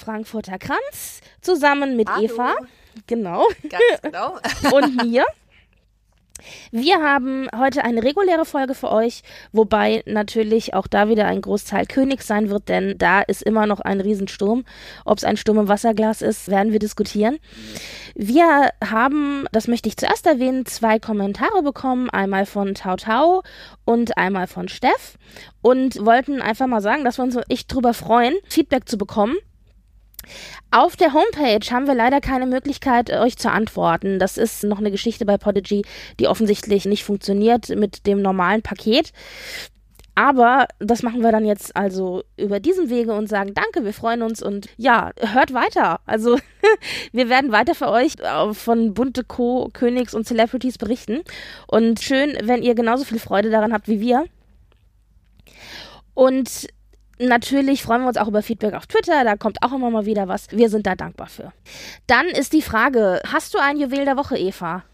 Frankfurter Kranz zusammen mit Hallo. Eva. Genau. Ganz genau. und mir. Wir haben heute eine reguläre Folge für euch, wobei natürlich auch da wieder ein Großteil König sein wird, denn da ist immer noch ein Riesensturm. Ob es ein Sturm im Wasserglas ist, werden wir diskutieren. Wir haben, das möchte ich zuerst erwähnen, zwei Kommentare bekommen, einmal von Tau Tau und einmal von Steff und wollten einfach mal sagen, dass wir uns echt drüber freuen, Feedback zu bekommen. Auf der Homepage haben wir leider keine Möglichkeit, euch zu antworten. Das ist noch eine Geschichte bei Podigy, die offensichtlich nicht funktioniert mit dem normalen Paket. Aber das machen wir dann jetzt also über diesen Wege und sagen Danke, wir freuen uns und ja, hört weiter. Also wir werden weiter für euch äh, von bunte Co, Königs und Celebrities berichten. Und schön, wenn ihr genauso viel Freude daran habt wie wir. Und Natürlich freuen wir uns auch über Feedback auf Twitter, da kommt auch immer mal wieder was. Wir sind da dankbar für. Dann ist die Frage, hast du ein Juwel der Woche, Eva?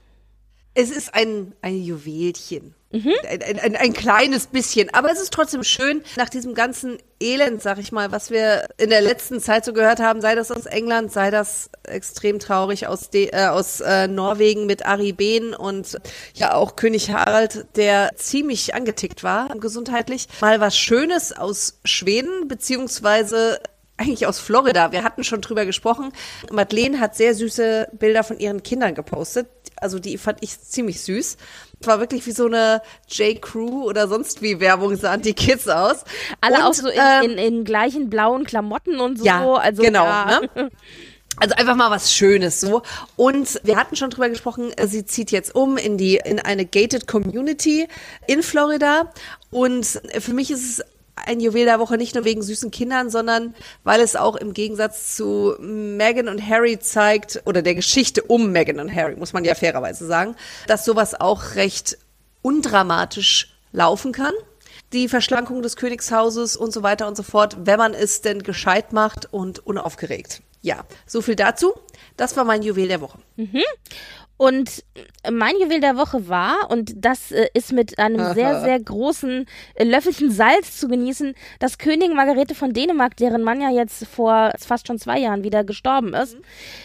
Es ist ein, ein Juwelchen. Mhm. Ein, ein, ein, ein kleines bisschen. Aber es ist trotzdem schön, nach diesem ganzen Elend, sag ich mal, was wir in der letzten Zeit so gehört haben, sei das aus England, sei das extrem traurig aus, De äh, aus äh, Norwegen mit Ari Behn und ja auch König Harald, der ziemlich angetickt war gesundheitlich. Mal was Schönes aus Schweden, beziehungsweise eigentlich aus Florida. Wir hatten schon drüber gesprochen. Madeleine hat sehr süße Bilder von ihren Kindern gepostet. Also die fand ich ziemlich süß. Es war wirklich wie so eine J. Crew oder sonst wie Werbung sahen die Kids aus. Alle Und, auch so in, ähm, in, in gleichen blauen Klamotten und so. ja, also, genau. Ja. Ne? Also einfach mal was Schönes so. Und wir hatten schon drüber gesprochen, sie zieht jetzt um in die in eine gated Community in Florida. Und für mich ist es ein Juwel der Woche nicht nur wegen süßen Kindern, sondern weil es auch im Gegensatz zu Meghan und Harry zeigt, oder der Geschichte um Meghan und Harry, muss man ja fairerweise sagen, dass sowas auch recht undramatisch laufen kann. Die Verschlankung des Königshauses und so weiter und so fort, wenn man es denn gescheit macht und unaufgeregt. Ja, so viel dazu. Das war mein Juwel der Woche. Und mein Juwel der Woche war, und das äh, ist mit einem sehr, sehr großen äh, Löffelchen Salz zu genießen, dass Königin Margarete von Dänemark, deren Mann ja jetzt vor fast schon zwei Jahren wieder gestorben ist,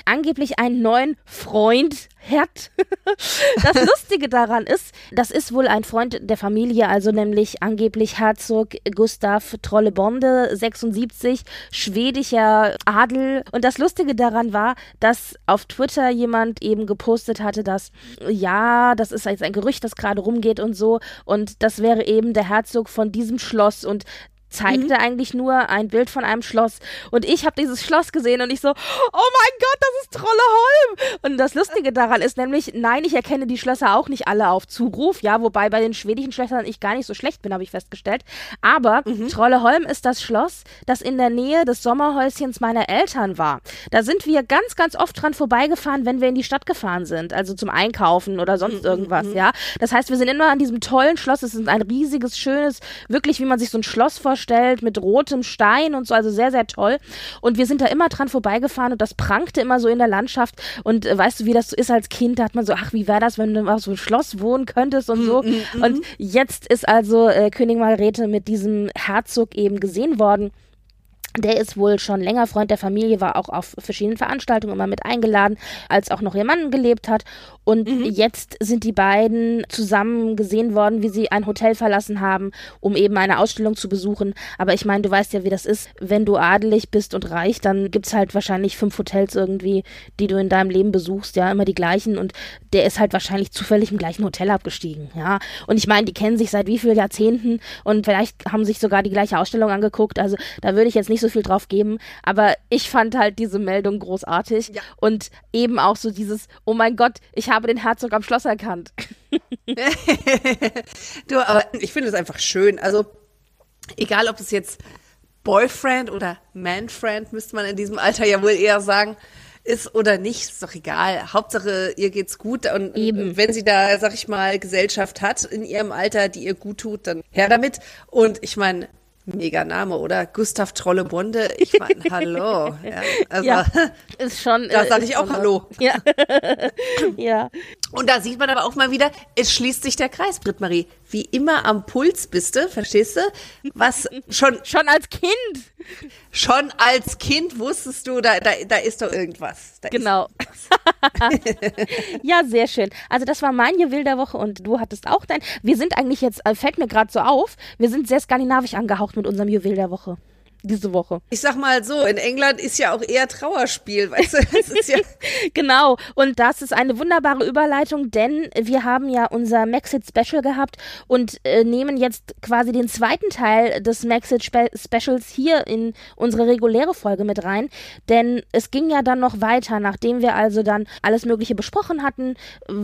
angeblich einen neuen Freund hat. das Lustige daran ist, das ist wohl ein Freund der Familie, also nämlich angeblich Herzog Gustav Trollebonde, 76, schwedischer Adel. Und das Lustige daran war, dass auf Twitter jemand eben gepostet hatte, dass ja, das ist jetzt ein Gerücht, das gerade rumgeht und so. Und das wäre eben der Herzog von diesem Schloss und zeigte eigentlich nur ein Bild von einem Schloss. Und ich habe dieses Schloss gesehen und ich so, oh mein Gott, das ist Trolleholm. Und das Lustige daran ist nämlich, nein, ich erkenne die Schlösser auch nicht alle auf Zuruf, ja, wobei bei den schwedischen Schlössern ich gar nicht so schlecht bin, habe ich festgestellt. Aber Trolleholm ist das Schloss, das in der Nähe des Sommerhäuschens meiner Eltern war. Da sind wir ganz, ganz oft dran vorbeigefahren, wenn wir in die Stadt gefahren sind, also zum Einkaufen oder sonst irgendwas, ja. Das heißt, wir sind immer an diesem tollen Schloss, es ist ein riesiges, schönes, wirklich, wie man sich so ein Schloss vorstellt, mit rotem Stein und so, also sehr, sehr toll. Und wir sind da immer dran vorbeigefahren und das prangte immer so in der Landschaft. Und äh, weißt du, wie das so ist als Kind? Da hat man so, ach, wie wäre das, wenn du auf so einem Schloss wohnen könntest und so. Und jetzt ist also äh, Königin Margarete mit diesem Herzog eben gesehen worden. Der ist wohl schon länger Freund der Familie, war auch auf verschiedenen Veranstaltungen immer mit eingeladen, als auch noch ihr Mann gelebt hat. Und jetzt sind die beiden zusammen gesehen worden, wie sie ein Hotel verlassen haben, um eben eine Ausstellung zu besuchen. Aber ich meine, du weißt ja, wie das ist. Wenn du adelig bist und reich, dann gibt's halt wahrscheinlich fünf Hotels irgendwie, die du in deinem Leben besuchst, ja, immer die gleichen. Und der ist halt wahrscheinlich zufällig im gleichen Hotel abgestiegen, ja. Und ich meine, die kennen sich seit wie vielen Jahrzehnten und vielleicht haben sich sogar die gleiche Ausstellung angeguckt. Also da würde ich jetzt nicht nicht so viel drauf geben, aber ich fand halt diese Meldung großartig ja. und eben auch so dieses, oh mein Gott, ich habe den Herzog am Schloss erkannt. du, aber ich finde es einfach schön. Also, egal ob es jetzt Boyfriend oder Manfriend, müsste man in diesem Alter ja wohl eher sagen, ist oder nicht, ist doch egal. Hauptsache, ihr geht's gut und Eben. wenn sie da, sag ich mal, Gesellschaft hat in ihrem Alter, die ihr gut tut, dann her damit. Und ich meine, Mega Name, oder? Gustav Trolle Bonde. Ich meine, hallo. Ja, also, ja, ist schon. Da sage ich auch Hallo. Ja. ja. Und da sieht man aber auch mal wieder, es schließt sich der Kreis, Britt-Marie. Wie immer am Puls bist du, verstehst du? Was schon. Schon als Kind. Schon als Kind wusstest du, da, da, da ist doch irgendwas. Da genau. ja, sehr schön. Also das war mein Juwel der Woche und du hattest auch dein. Wir sind eigentlich jetzt, äh, fällt mir gerade so auf, wir sind sehr skandinavisch angehaucht mit unserem Juwel der Woche diese Woche. Ich sag mal so, in England ist ja auch eher Trauerspiel, weißt du? Das ist ja genau, und das ist eine wunderbare Überleitung, denn wir haben ja unser Maxit Special gehabt und äh, nehmen jetzt quasi den zweiten Teil des Maxit Spe Specials hier in unsere reguläre Folge mit rein, denn es ging ja dann noch weiter, nachdem wir also dann alles Mögliche besprochen hatten.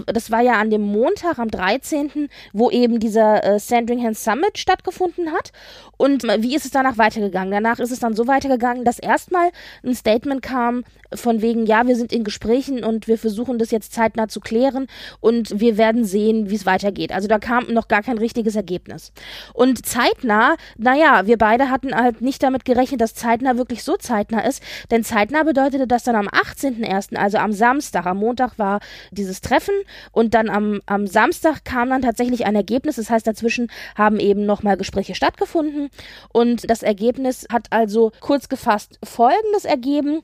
Das war ja an dem Montag, am 13., wo eben dieser äh, Sandringham Summit stattgefunden hat. Und äh, wie ist es danach weitergegangen? Danach danach ist es dann so weitergegangen, dass erstmal ein Statement kam von wegen, ja, wir sind in Gesprächen und wir versuchen das jetzt zeitnah zu klären und wir werden sehen, wie es weitergeht. Also da kam noch gar kein richtiges Ergebnis. Und zeitnah, naja, wir beide hatten halt nicht damit gerechnet, dass zeitnah wirklich so zeitnah ist, denn zeitnah bedeutete das dann am 18.01., also am Samstag, am Montag war dieses Treffen und dann am, am Samstag kam dann tatsächlich ein Ergebnis. Das heißt, dazwischen haben eben nochmal Gespräche stattgefunden und das Ergebnis hat hat also kurz gefasst Folgendes ergeben.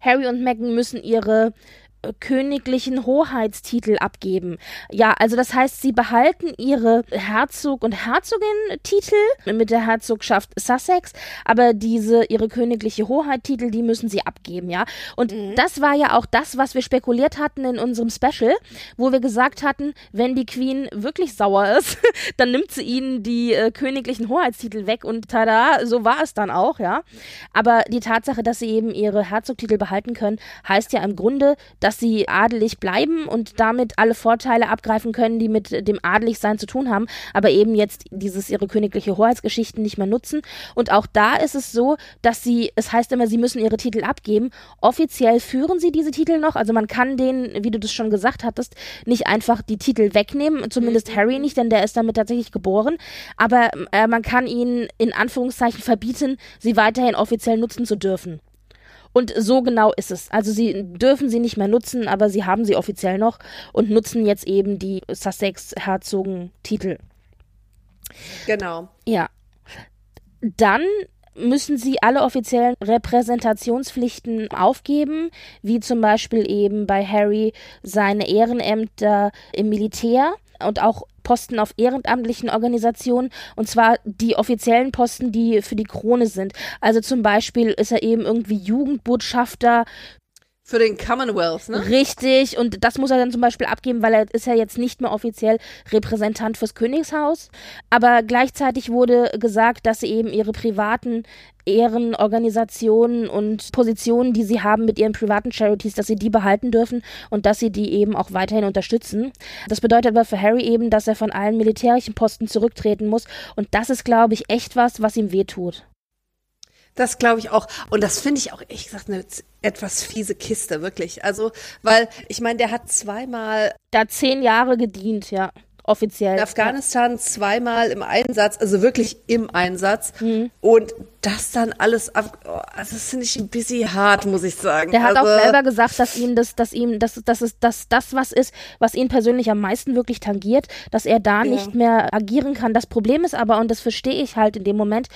Harry und Meghan müssen ihre königlichen Hoheitstitel abgeben. Ja, also das heißt, sie behalten ihre Herzog- und Herzogin-Titel mit der Herzogschaft Sussex, aber diese, ihre königliche Hoheitstitel, die müssen sie abgeben, ja. Und mhm. das war ja auch das, was wir spekuliert hatten in unserem Special, wo wir gesagt hatten, wenn die Queen wirklich sauer ist, dann nimmt sie ihnen die äh, königlichen Hoheitstitel weg und tada, so war es dann auch, ja. Aber die Tatsache, dass sie eben ihre Herzogtitel behalten können, heißt ja im Grunde, dass dass sie adelig bleiben und damit alle Vorteile abgreifen können, die mit dem Adeligsein zu tun haben, aber eben jetzt dieses ihre königliche Hoheitsgeschichten nicht mehr nutzen. Und auch da ist es so, dass sie, es heißt immer, sie müssen ihre Titel abgeben. Offiziell führen sie diese Titel noch, also man kann denen, wie du das schon gesagt hattest, nicht einfach die Titel wegnehmen, zumindest mhm. Harry nicht, denn der ist damit tatsächlich geboren. Aber äh, man kann ihnen in Anführungszeichen verbieten, sie weiterhin offiziell nutzen zu dürfen. Und so genau ist es. Also sie dürfen sie nicht mehr nutzen, aber sie haben sie offiziell noch und nutzen jetzt eben die Sussex-Herzogen-Titel. Genau. Ja. Dann müssen sie alle offiziellen Repräsentationspflichten aufgeben, wie zum Beispiel eben bei Harry seine Ehrenämter im Militär und auch Posten auf ehrenamtlichen Organisationen und zwar die offiziellen Posten, die für die Krone sind. Also zum Beispiel ist er eben irgendwie Jugendbotschafter für den Commonwealth, ne? Richtig, und das muss er dann zum Beispiel abgeben, weil er ist ja jetzt nicht mehr offiziell Repräsentant fürs Königshaus. Aber gleichzeitig wurde gesagt, dass sie eben ihre privaten Ehrenorganisationen und Positionen, die sie haben mit ihren privaten Charities, dass sie die behalten dürfen und dass sie die eben auch weiterhin unterstützen. Das bedeutet aber für Harry eben, dass er von allen militärischen Posten zurücktreten muss. Und das ist, glaube ich, echt was, was ihm wehtut. Das glaube ich auch. Und das finde ich auch, ehrlich gesagt, eine etwas fiese Kiste, wirklich. Also, weil, ich meine, der hat zweimal. Da zehn Jahre gedient, ja offiziell. In Afghanistan zweimal im Einsatz, also wirklich im Einsatz. Mhm. Und das dann alles ab, oh, also das finde ich ein bisschen hart, muss ich sagen. Der hat also, auch selber gesagt, dass ihm das, dass ihm, dass, dass es, dass das was ist, was ihn persönlich am meisten wirklich tangiert, dass er da ja. nicht mehr agieren kann. Das Problem ist aber, und das verstehe ich halt in dem Moment,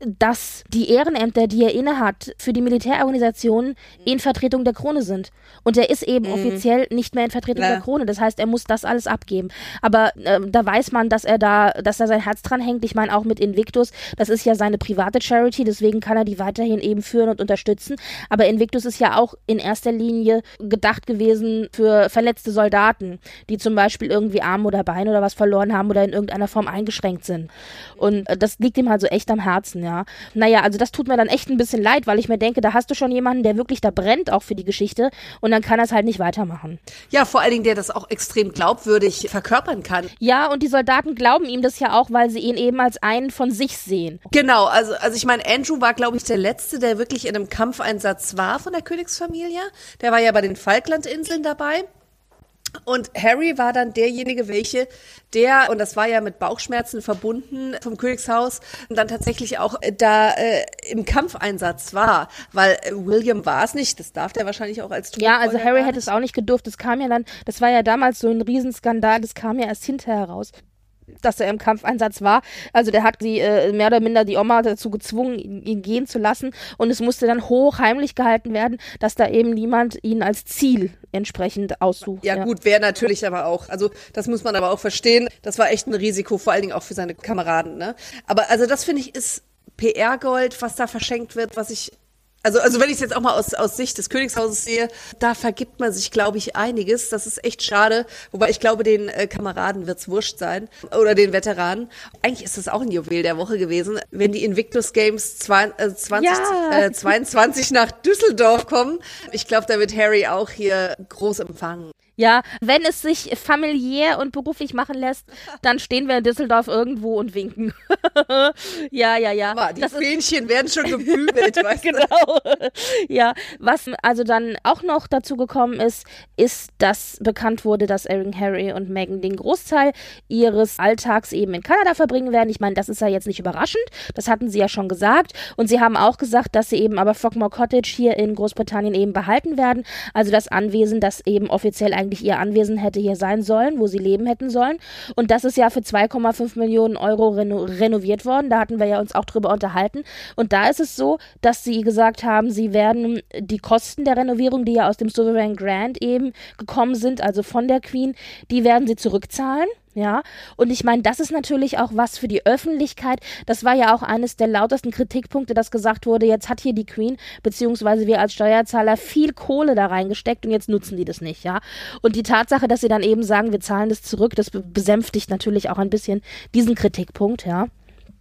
dass die Ehrenämter, die er innehat, für die Militärorganisationen in Vertretung der Krone sind. Und er ist eben mhm. offiziell nicht mehr in Vertretung ja. der Krone. Das heißt, er muss das alles abgeben. Aber äh, da weiß man, dass er da, dass er sein Herz dran hängt. Ich meine auch mit Invictus, das ist ja seine private Charity Security, deswegen kann er die weiterhin eben führen und unterstützen. Aber Invictus ist ja auch in erster Linie gedacht gewesen für verletzte Soldaten, die zum Beispiel irgendwie Arme oder Beine oder was verloren haben oder in irgendeiner Form eingeschränkt sind. Und äh, das liegt ihm halt so echt am Herzen, ja. Naja, also das tut mir dann echt ein bisschen leid, weil ich mir denke, da hast du schon jemanden, der wirklich da brennt auch für die Geschichte und dann kann er es halt nicht weitermachen. Ja, vor allen Dingen, der das auch extrem glaubwürdig verkörpern kann. Ja, und die Soldaten glauben ihm das ja auch, weil sie ihn eben als einen von sich sehen. Genau, also, also ich meine, Andrew war, glaube ich, der Letzte, der wirklich in einem Kampfeinsatz war von der Königsfamilie. Der war ja bei den Falklandinseln dabei. Und Harry war dann derjenige, welche, der, und das war ja mit Bauchschmerzen verbunden vom Königshaus, dann tatsächlich auch äh, da äh, im Kampfeinsatz war. Weil äh, William war es nicht, das darf der wahrscheinlich auch als Ja, also Harry hätte es auch nicht gedurft. Das kam ja dann, das war ja damals so ein Riesenskandal, das kam ja erst hinterher raus dass er im Kampfeinsatz war. Also der hat sie äh, mehr oder minder die Oma dazu gezwungen, ihn, ihn, gehen zu lassen. Und es musste dann hochheimlich gehalten werden, dass da eben niemand ihn als Ziel entsprechend aussucht. Ja, ja. gut, wäre natürlich aber auch. Also das muss man aber auch verstehen. Das war echt ein Risiko, vor allen Dingen auch für seine Kameraden. Ne? Aber also das finde ich ist PR-Gold, was da verschenkt wird, was ich also, also wenn ich es jetzt auch mal aus, aus Sicht des Königshauses sehe, da vergibt man sich, glaube ich, einiges. Das ist echt schade. Wobei ich glaube, den äh, Kameraden wird's wurscht sein. Oder den Veteranen. Eigentlich ist das auch ein Juwel der Woche gewesen. Wenn die Invictus Games zwei, äh, 20, ja. äh, 22 nach Düsseldorf kommen, ich glaube, da wird Harry auch hier groß empfangen. Ja, wenn es sich familiär und beruflich machen lässt, dann stehen wir in Düsseldorf irgendwo und winken. ja, ja, ja. Mal, die das Fähnchen werden schon gebügelt, weißt du? Genau. ja, was also dann auch noch dazu gekommen ist, ist, dass bekannt wurde, dass Erin, Harry und Meghan den Großteil ihres Alltags eben in Kanada verbringen werden. Ich meine, das ist ja jetzt nicht überraschend. Das hatten sie ja schon gesagt. Und sie haben auch gesagt, dass sie eben aber Frogmore Cottage hier in Großbritannien eben behalten werden. Also das Anwesen, das eben offiziell eigentlich ihr Anwesen hätte hier sein sollen, wo sie leben hätten sollen. Und das ist ja für 2,5 Millionen Euro reno renoviert worden. Da hatten wir ja uns auch drüber unterhalten. Und da ist es so, dass sie gesagt haben, sie werden die Kosten der Renovierung, die ja aus dem Sovereign Grant eben gekommen sind, also von der Queen, die werden sie zurückzahlen. Ja, und ich meine, das ist natürlich auch was für die Öffentlichkeit. Das war ja auch eines der lautesten Kritikpunkte, dass gesagt wurde, jetzt hat hier die Queen, beziehungsweise wir als Steuerzahler viel Kohle da reingesteckt und jetzt nutzen die das nicht, ja. Und die Tatsache, dass sie dann eben sagen, wir zahlen das zurück, das besänftigt natürlich auch ein bisschen diesen Kritikpunkt, ja.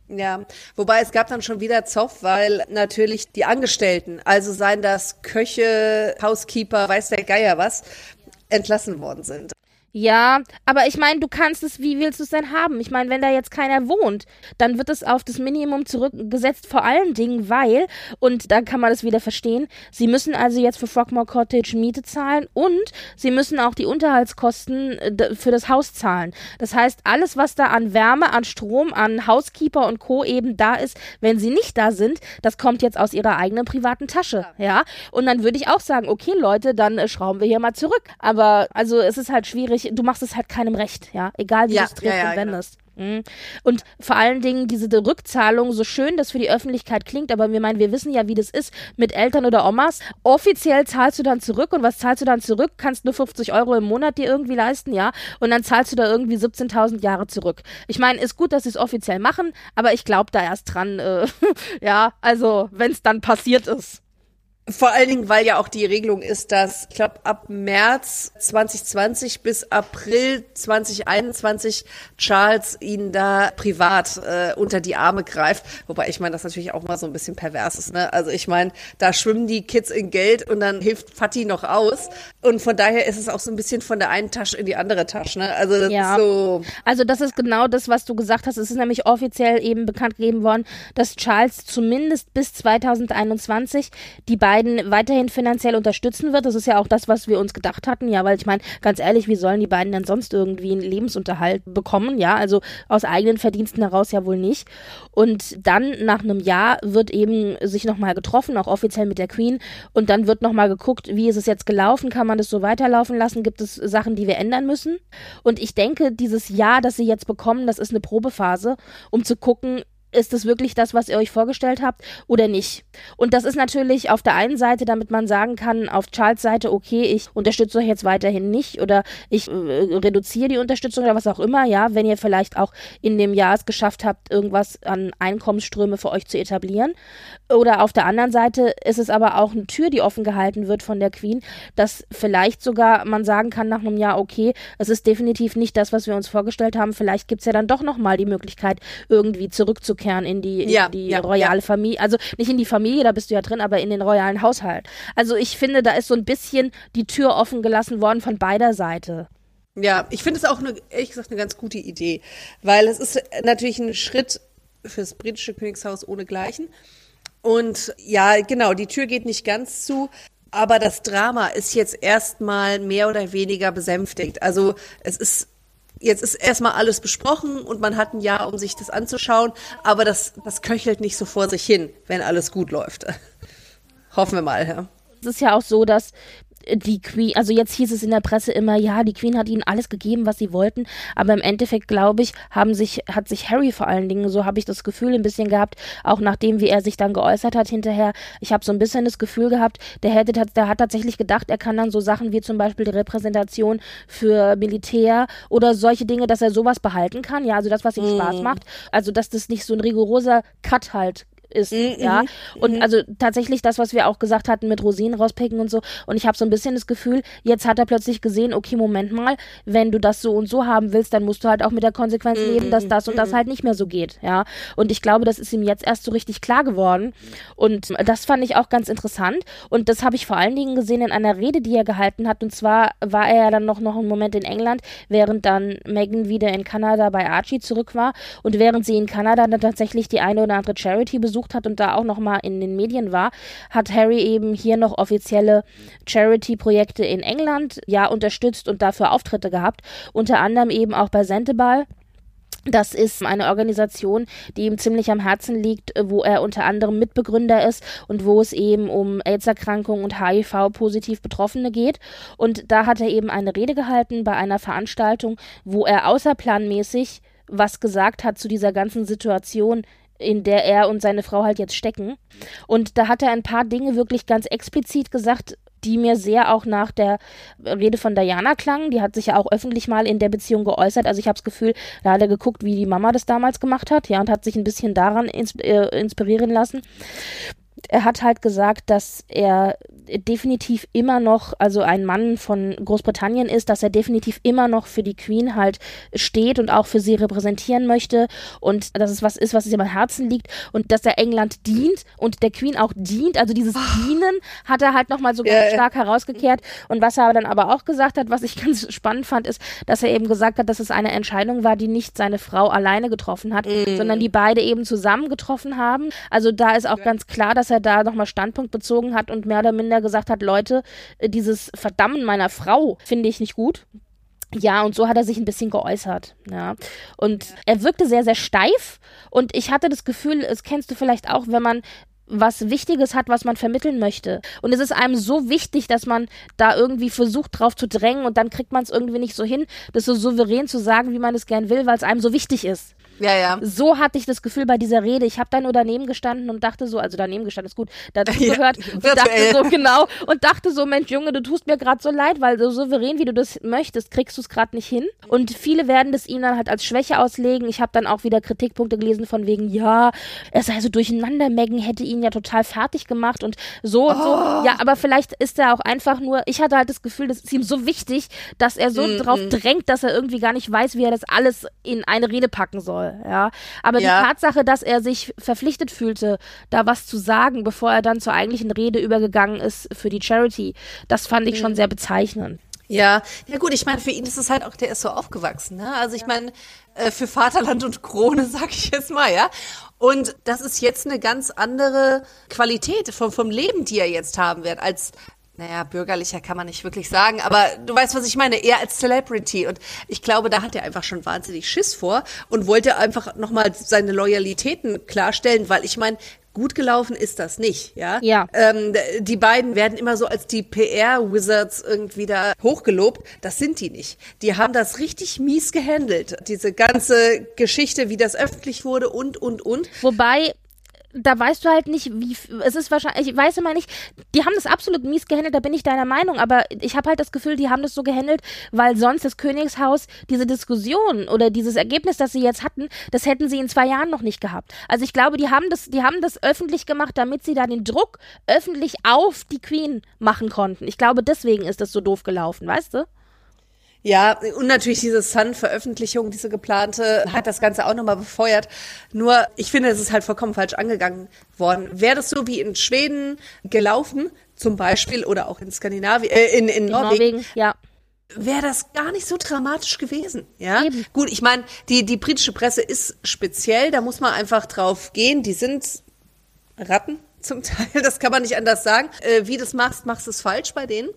Ja, wobei es gab dann schon wieder Zoff, weil natürlich die Angestellten, also seien das Köche, Housekeeper, weiß der Geier was, entlassen worden sind. Ja, aber ich meine, du kannst es, wie willst du es denn haben? Ich meine, wenn da jetzt keiner wohnt, dann wird es auf das Minimum zurückgesetzt, vor allen Dingen, weil, und da kann man das wieder verstehen, sie müssen also jetzt für Frogmore Cottage Miete zahlen und sie müssen auch die Unterhaltskosten äh, für das Haus zahlen. Das heißt, alles, was da an Wärme, an Strom, an Housekeeper und Co. eben da ist, wenn sie nicht da sind, das kommt jetzt aus ihrer eigenen privaten Tasche, ja? Und dann würde ich auch sagen, okay, Leute, dann äh, schrauben wir hier mal zurück. Aber, also, es ist halt schwierig, nicht, du machst es halt keinem recht, ja, egal wie ja, du es triffst ja, ja, und genau. wendest. Genau. Und vor allen Dingen diese Rückzahlung, so schön das für die Öffentlichkeit klingt, aber wir meinen, wir wissen ja, wie das ist mit Eltern oder Omas. Offiziell zahlst du dann zurück und was zahlst du dann zurück? Kannst nur 50 Euro im Monat dir irgendwie leisten, ja? Und dann zahlst du da irgendwie 17.000 Jahre zurück. Ich meine, ist gut, dass sie es offiziell machen, aber ich glaube da erst dran, äh, ja, also wenn es dann passiert ist. Vor allen Dingen, weil ja auch die Regelung ist, dass ich glaube ab März 2020 bis April 2021 Charles ihn da privat äh, unter die Arme greift. Wobei ich meine, das natürlich auch mal so ein bisschen pervers ist. Ne? Also ich meine, da schwimmen die Kids in Geld und dann hilft Fatih noch aus. Und von daher ist es auch so ein bisschen von der einen Tasche in die andere Tasche. Ne? Also das ja. ist so. Also das ist genau das, was du gesagt hast. Es ist nämlich offiziell eben bekannt gegeben worden, dass Charles zumindest bis 2021 die beiden beiden weiterhin finanziell unterstützen wird. Das ist ja auch das, was wir uns gedacht hatten, ja, weil ich meine, ganz ehrlich, wie sollen die beiden denn sonst irgendwie einen Lebensunterhalt bekommen, ja, also aus eigenen Verdiensten heraus ja wohl nicht. Und dann nach einem Jahr wird eben sich nochmal getroffen, auch offiziell mit der Queen, und dann wird nochmal geguckt, wie ist es jetzt gelaufen, kann man das so weiterlaufen lassen, gibt es Sachen, die wir ändern müssen. Und ich denke, dieses Jahr, das sie jetzt bekommen, das ist eine Probephase, um zu gucken, ist es wirklich das, was ihr euch vorgestellt habt oder nicht? Und das ist natürlich auf der einen Seite, damit man sagen kann, auf Charles Seite, okay, ich unterstütze euch jetzt weiterhin nicht oder ich äh, reduziere die Unterstützung oder was auch immer, ja, wenn ihr vielleicht auch in dem Jahr es geschafft habt, irgendwas an Einkommensströme für euch zu etablieren. Oder auf der anderen Seite ist es aber auch eine Tür, die offen gehalten wird von der Queen, dass vielleicht sogar man sagen kann nach einem Jahr, okay, es ist definitiv nicht das, was wir uns vorgestellt haben, vielleicht gibt es ja dann doch nochmal die Möglichkeit, irgendwie zurückzukehren in die, ja, in die ja, royale ja. Familie. Also nicht in die Familie, da bist du ja drin, aber in den royalen Haushalt. Also ich finde, da ist so ein bisschen die Tür offen gelassen worden von beider Seite. Ja, ich finde es auch eine, ehrlich gesagt eine ganz gute Idee, weil es ist natürlich ein Schritt fürs britische Königshaus ohnegleichen. Und ja, genau, die Tür geht nicht ganz zu, aber das Drama ist jetzt erstmal mehr oder weniger besänftigt. Also es ist jetzt ist erstmal alles besprochen und man hat ein Jahr, um sich das anzuschauen, aber das, das köchelt nicht so vor sich hin, wenn alles gut läuft. Hoffen wir mal, ja. Es ist ja auch so, dass die Queen, also jetzt hieß es in der Presse immer, ja, die Queen hat ihnen alles gegeben, was sie wollten, aber im Endeffekt, glaube ich, haben sich, hat sich Harry vor allen Dingen, so habe ich das Gefühl ein bisschen gehabt, auch nachdem, wie er sich dann geäußert hat hinterher, ich habe so ein bisschen das Gefühl gehabt, der hätte, der hat tatsächlich gedacht, er kann dann so Sachen wie zum Beispiel die Repräsentation für Militär oder solche Dinge, dass er sowas behalten kann, ja, also das, was ihm mm. Spaß macht, also dass das nicht so ein rigoroser Cut halt ist, mhm, ja. Mhm, und mhm. also tatsächlich das, was wir auch gesagt hatten mit Rosinen rauspicken und so. Und ich habe so ein bisschen das Gefühl, jetzt hat er plötzlich gesehen, okay, Moment mal, wenn du das so und so haben willst, dann musst du halt auch mit der Konsequenz mhm. leben, dass das und das halt nicht mehr so geht, ja. Und ich glaube, das ist ihm jetzt erst so richtig klar geworden. Und das fand ich auch ganz interessant. Und das habe ich vor allen Dingen gesehen in einer Rede, die er gehalten hat. Und zwar war er ja dann noch, noch einen Moment in England, während dann Megan wieder in Kanada bei Archie zurück war. Und während sie in Kanada dann tatsächlich die eine oder andere Charity besucht besucht hat und da auch nochmal in den Medien war, hat Harry eben hier noch offizielle Charity-Projekte in England ja unterstützt und dafür Auftritte gehabt. Unter anderem eben auch bei Sentebal. Das ist eine Organisation, die ihm ziemlich am Herzen liegt, wo er unter anderem Mitbegründer ist und wo es eben um AIDS-Erkrankungen und HIV-positiv Betroffene geht. Und da hat er eben eine Rede gehalten bei einer Veranstaltung, wo er außerplanmäßig was gesagt hat zu dieser ganzen Situation, in der er und seine Frau halt jetzt stecken. Und da hat er ein paar Dinge wirklich ganz explizit gesagt, die mir sehr auch nach der Rede von Diana klangen. Die hat sich ja auch öffentlich mal in der Beziehung geäußert. Also ich habe das Gefühl, da hat er geguckt, wie die Mama das damals gemacht hat, ja, und hat sich ein bisschen daran äh, inspirieren lassen. Er hat halt gesagt, dass er definitiv immer noch, also ein Mann von Großbritannien ist, dass er definitiv immer noch für die Queen halt steht und auch für sie repräsentieren möchte und dass es was ist, was ihm am Herzen liegt und dass er England dient und der Queen auch dient. Also dieses oh. Dienen hat er halt nochmal so ganz stark herausgekehrt. Und was er dann aber auch gesagt hat, was ich ganz spannend fand, ist, dass er eben gesagt hat, dass es eine Entscheidung war, die nicht seine Frau alleine getroffen hat, mm. sondern die beide eben zusammen getroffen haben. Also da ist auch ganz klar, dass er da nochmal Standpunkt bezogen hat und mehr oder minder gesagt hat, Leute, äh, dieses Verdammen meiner Frau finde ich nicht gut. Ja, und so hat er sich ein bisschen geäußert. Ja. Und er wirkte sehr, sehr steif. Und ich hatte das Gefühl, das kennst du vielleicht auch, wenn man was Wichtiges hat, was man vermitteln möchte. Und es ist einem so wichtig, dass man da irgendwie versucht, drauf zu drängen und dann kriegt man es irgendwie nicht so hin, das so souverän zu sagen, wie man es gern will, weil es einem so wichtig ist. Ja, ja. So hatte ich das Gefühl bei dieser Rede. Ich habe da nur daneben gestanden und dachte so, also daneben gestanden ist gut, dazu gehört ja, und dachte so genau und dachte so, Mensch Junge, du tust mir gerade so leid, weil so souverän wie du das möchtest, kriegst du es gerade nicht hin. Und viele werden das ihm dann halt als Schwäche auslegen. Ich habe dann auch wieder Kritikpunkte gelesen von wegen, ja, er sei so durcheinander, Megan hätte ihn ja total fertig gemacht und so und oh. so. Ja, aber vielleicht ist er auch einfach nur, ich hatte halt das Gefühl, das ist ihm so wichtig, dass er so mm drauf drängt, dass er irgendwie gar nicht weiß, wie er das alles in eine Rede packen soll ja. Aber ja. die Tatsache, dass er sich verpflichtet fühlte, da was zu sagen, bevor er dann zur eigentlichen Rede übergegangen ist für die Charity, das fand ich mhm. schon sehr bezeichnend. Ja, ja gut, ich meine, für ihn ist es halt auch, der ist so aufgewachsen, ne? Also ich meine, äh, für Vaterland und Krone, sag ich jetzt mal, ja. Und das ist jetzt eine ganz andere Qualität vom, vom Leben, die er jetzt haben wird, als naja, bürgerlicher kann man nicht wirklich sagen, aber du weißt, was ich meine, eher als Celebrity. Und ich glaube, da hat er einfach schon wahnsinnig Schiss vor und wollte einfach nochmal seine Loyalitäten klarstellen, weil ich meine, gut gelaufen ist das nicht, ja. Ja. Ähm, die beiden werden immer so als die PR-Wizards irgendwie da hochgelobt. Das sind die nicht. Die haben das richtig mies gehandelt. Diese ganze Geschichte, wie das öffentlich wurde und, und, und. Wobei, da weißt du halt nicht, wie es ist wahrscheinlich, ich weiß immer nicht, die haben das absolut mies gehandelt, da bin ich deiner Meinung, aber ich habe halt das Gefühl, die haben das so gehandelt, weil sonst das Königshaus diese Diskussion oder dieses Ergebnis, das sie jetzt hatten, das hätten sie in zwei Jahren noch nicht gehabt. Also ich glaube, die haben das, die haben das öffentlich gemacht, damit sie da den Druck öffentlich auf die Queen machen konnten. Ich glaube, deswegen ist das so doof gelaufen, weißt du? Ja, und natürlich diese Sun-Veröffentlichung, diese geplante, hat das Ganze auch nochmal befeuert. Nur, ich finde, es ist halt vollkommen falsch angegangen worden. Wäre das so wie in Schweden gelaufen, zum Beispiel, oder auch in Skandinavien, äh, in, in, in Norwegen, Norwegen ja wäre das gar nicht so dramatisch gewesen. Ja, Eben. gut. Ich meine, die die britische Presse ist speziell. Da muss man einfach drauf gehen. Die sind Ratten zum Teil. Das kann man nicht anders sagen. Äh, wie du das machst, machst du es falsch bei denen.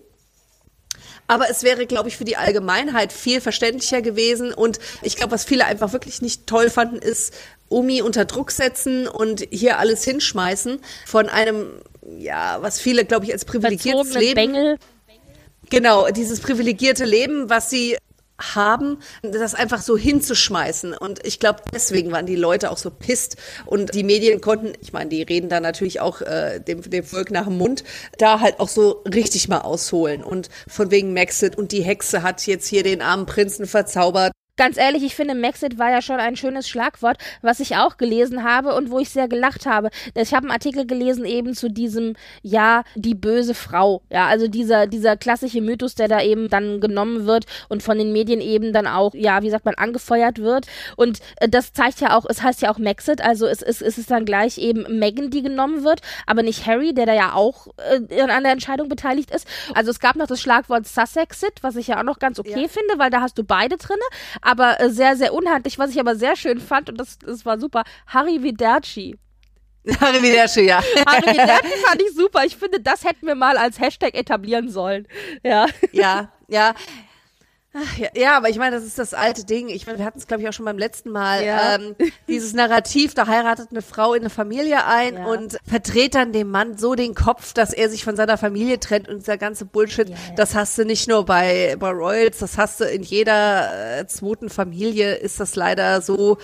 Aber es wäre, glaube ich, für die Allgemeinheit viel verständlicher gewesen. Und ich glaube, was viele einfach wirklich nicht toll fanden, ist, Omi unter Druck setzen und hier alles hinschmeißen von einem, ja, was viele, glaube ich, als privilegiertes Leben. Bengel. Genau, dieses privilegierte Leben, was sie haben, das einfach so hinzuschmeißen. Und ich glaube, deswegen waren die Leute auch so pisst. Und die Medien konnten, ich meine, die reden da natürlich auch äh, dem, dem Volk nach dem Mund, da halt auch so richtig mal ausholen. Und von wegen Maxit und die Hexe hat jetzt hier den armen Prinzen verzaubert Ganz ehrlich, ich finde, Maxit war ja schon ein schönes Schlagwort, was ich auch gelesen habe und wo ich sehr gelacht habe. Ich habe einen Artikel gelesen eben zu diesem, ja, die böse Frau. Ja, also dieser, dieser klassische Mythos, der da eben dann genommen wird und von den Medien eben dann auch, ja, wie sagt man, angefeuert wird. Und äh, das zeigt ja auch, es heißt ja auch Maxit, also es, es, es ist dann gleich eben Megan, die genommen wird, aber nicht Harry, der da ja auch äh, an der Entscheidung beteiligt ist. Also es gab noch das Schlagwort Sussexit, was ich ja auch noch ganz okay ja. finde, weil da hast du beide drinne aber äh, sehr, sehr unhandlich. Was ich aber sehr schön fand, und das, das war super, Harry Viderci. Harry Viderci, ja. Harry Viderci fand ich super. Ich finde, das hätten wir mal als Hashtag etablieren sollen. Ja. Ja, ja. Ja, ja, aber ich meine, das ist das alte Ding. Ich meine, wir hatten es, glaube ich, auch schon beim letzten Mal. Ja. Ähm, dieses Narrativ, da heiratet eine Frau in eine Familie ein ja. und verdreht dann dem Mann so den Kopf, dass er sich von seiner Familie trennt und dieser ganze Bullshit, das hast du nicht nur bei, bei Royals, das hast du in jeder äh, zweiten Familie, ist das leider so.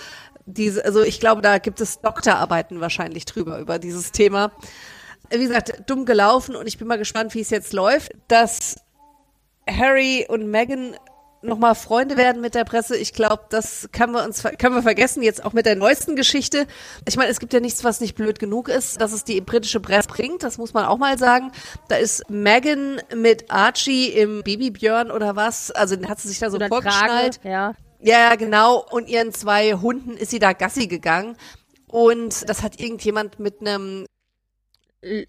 Diese, also ich glaube, da gibt es Doktorarbeiten wahrscheinlich drüber, über dieses Thema. Wie gesagt, dumm gelaufen und ich bin mal gespannt, wie es jetzt läuft. Dass Harry und Meghan nochmal Freunde werden mit der Presse. Ich glaube, das können wir uns können wir vergessen jetzt auch mit der neuesten Geschichte. Ich meine, es gibt ja nichts, was nicht blöd genug ist, dass es die britische Presse bringt. Das muss man auch mal sagen. Da ist Megan mit Archie im Babybjörn oder was. Also hat sie sich da so oder vorgeschnallt. Trage, ja. Ja, genau. Und ihren zwei Hunden ist sie da Gassi gegangen. Und das hat irgendjemand mit einem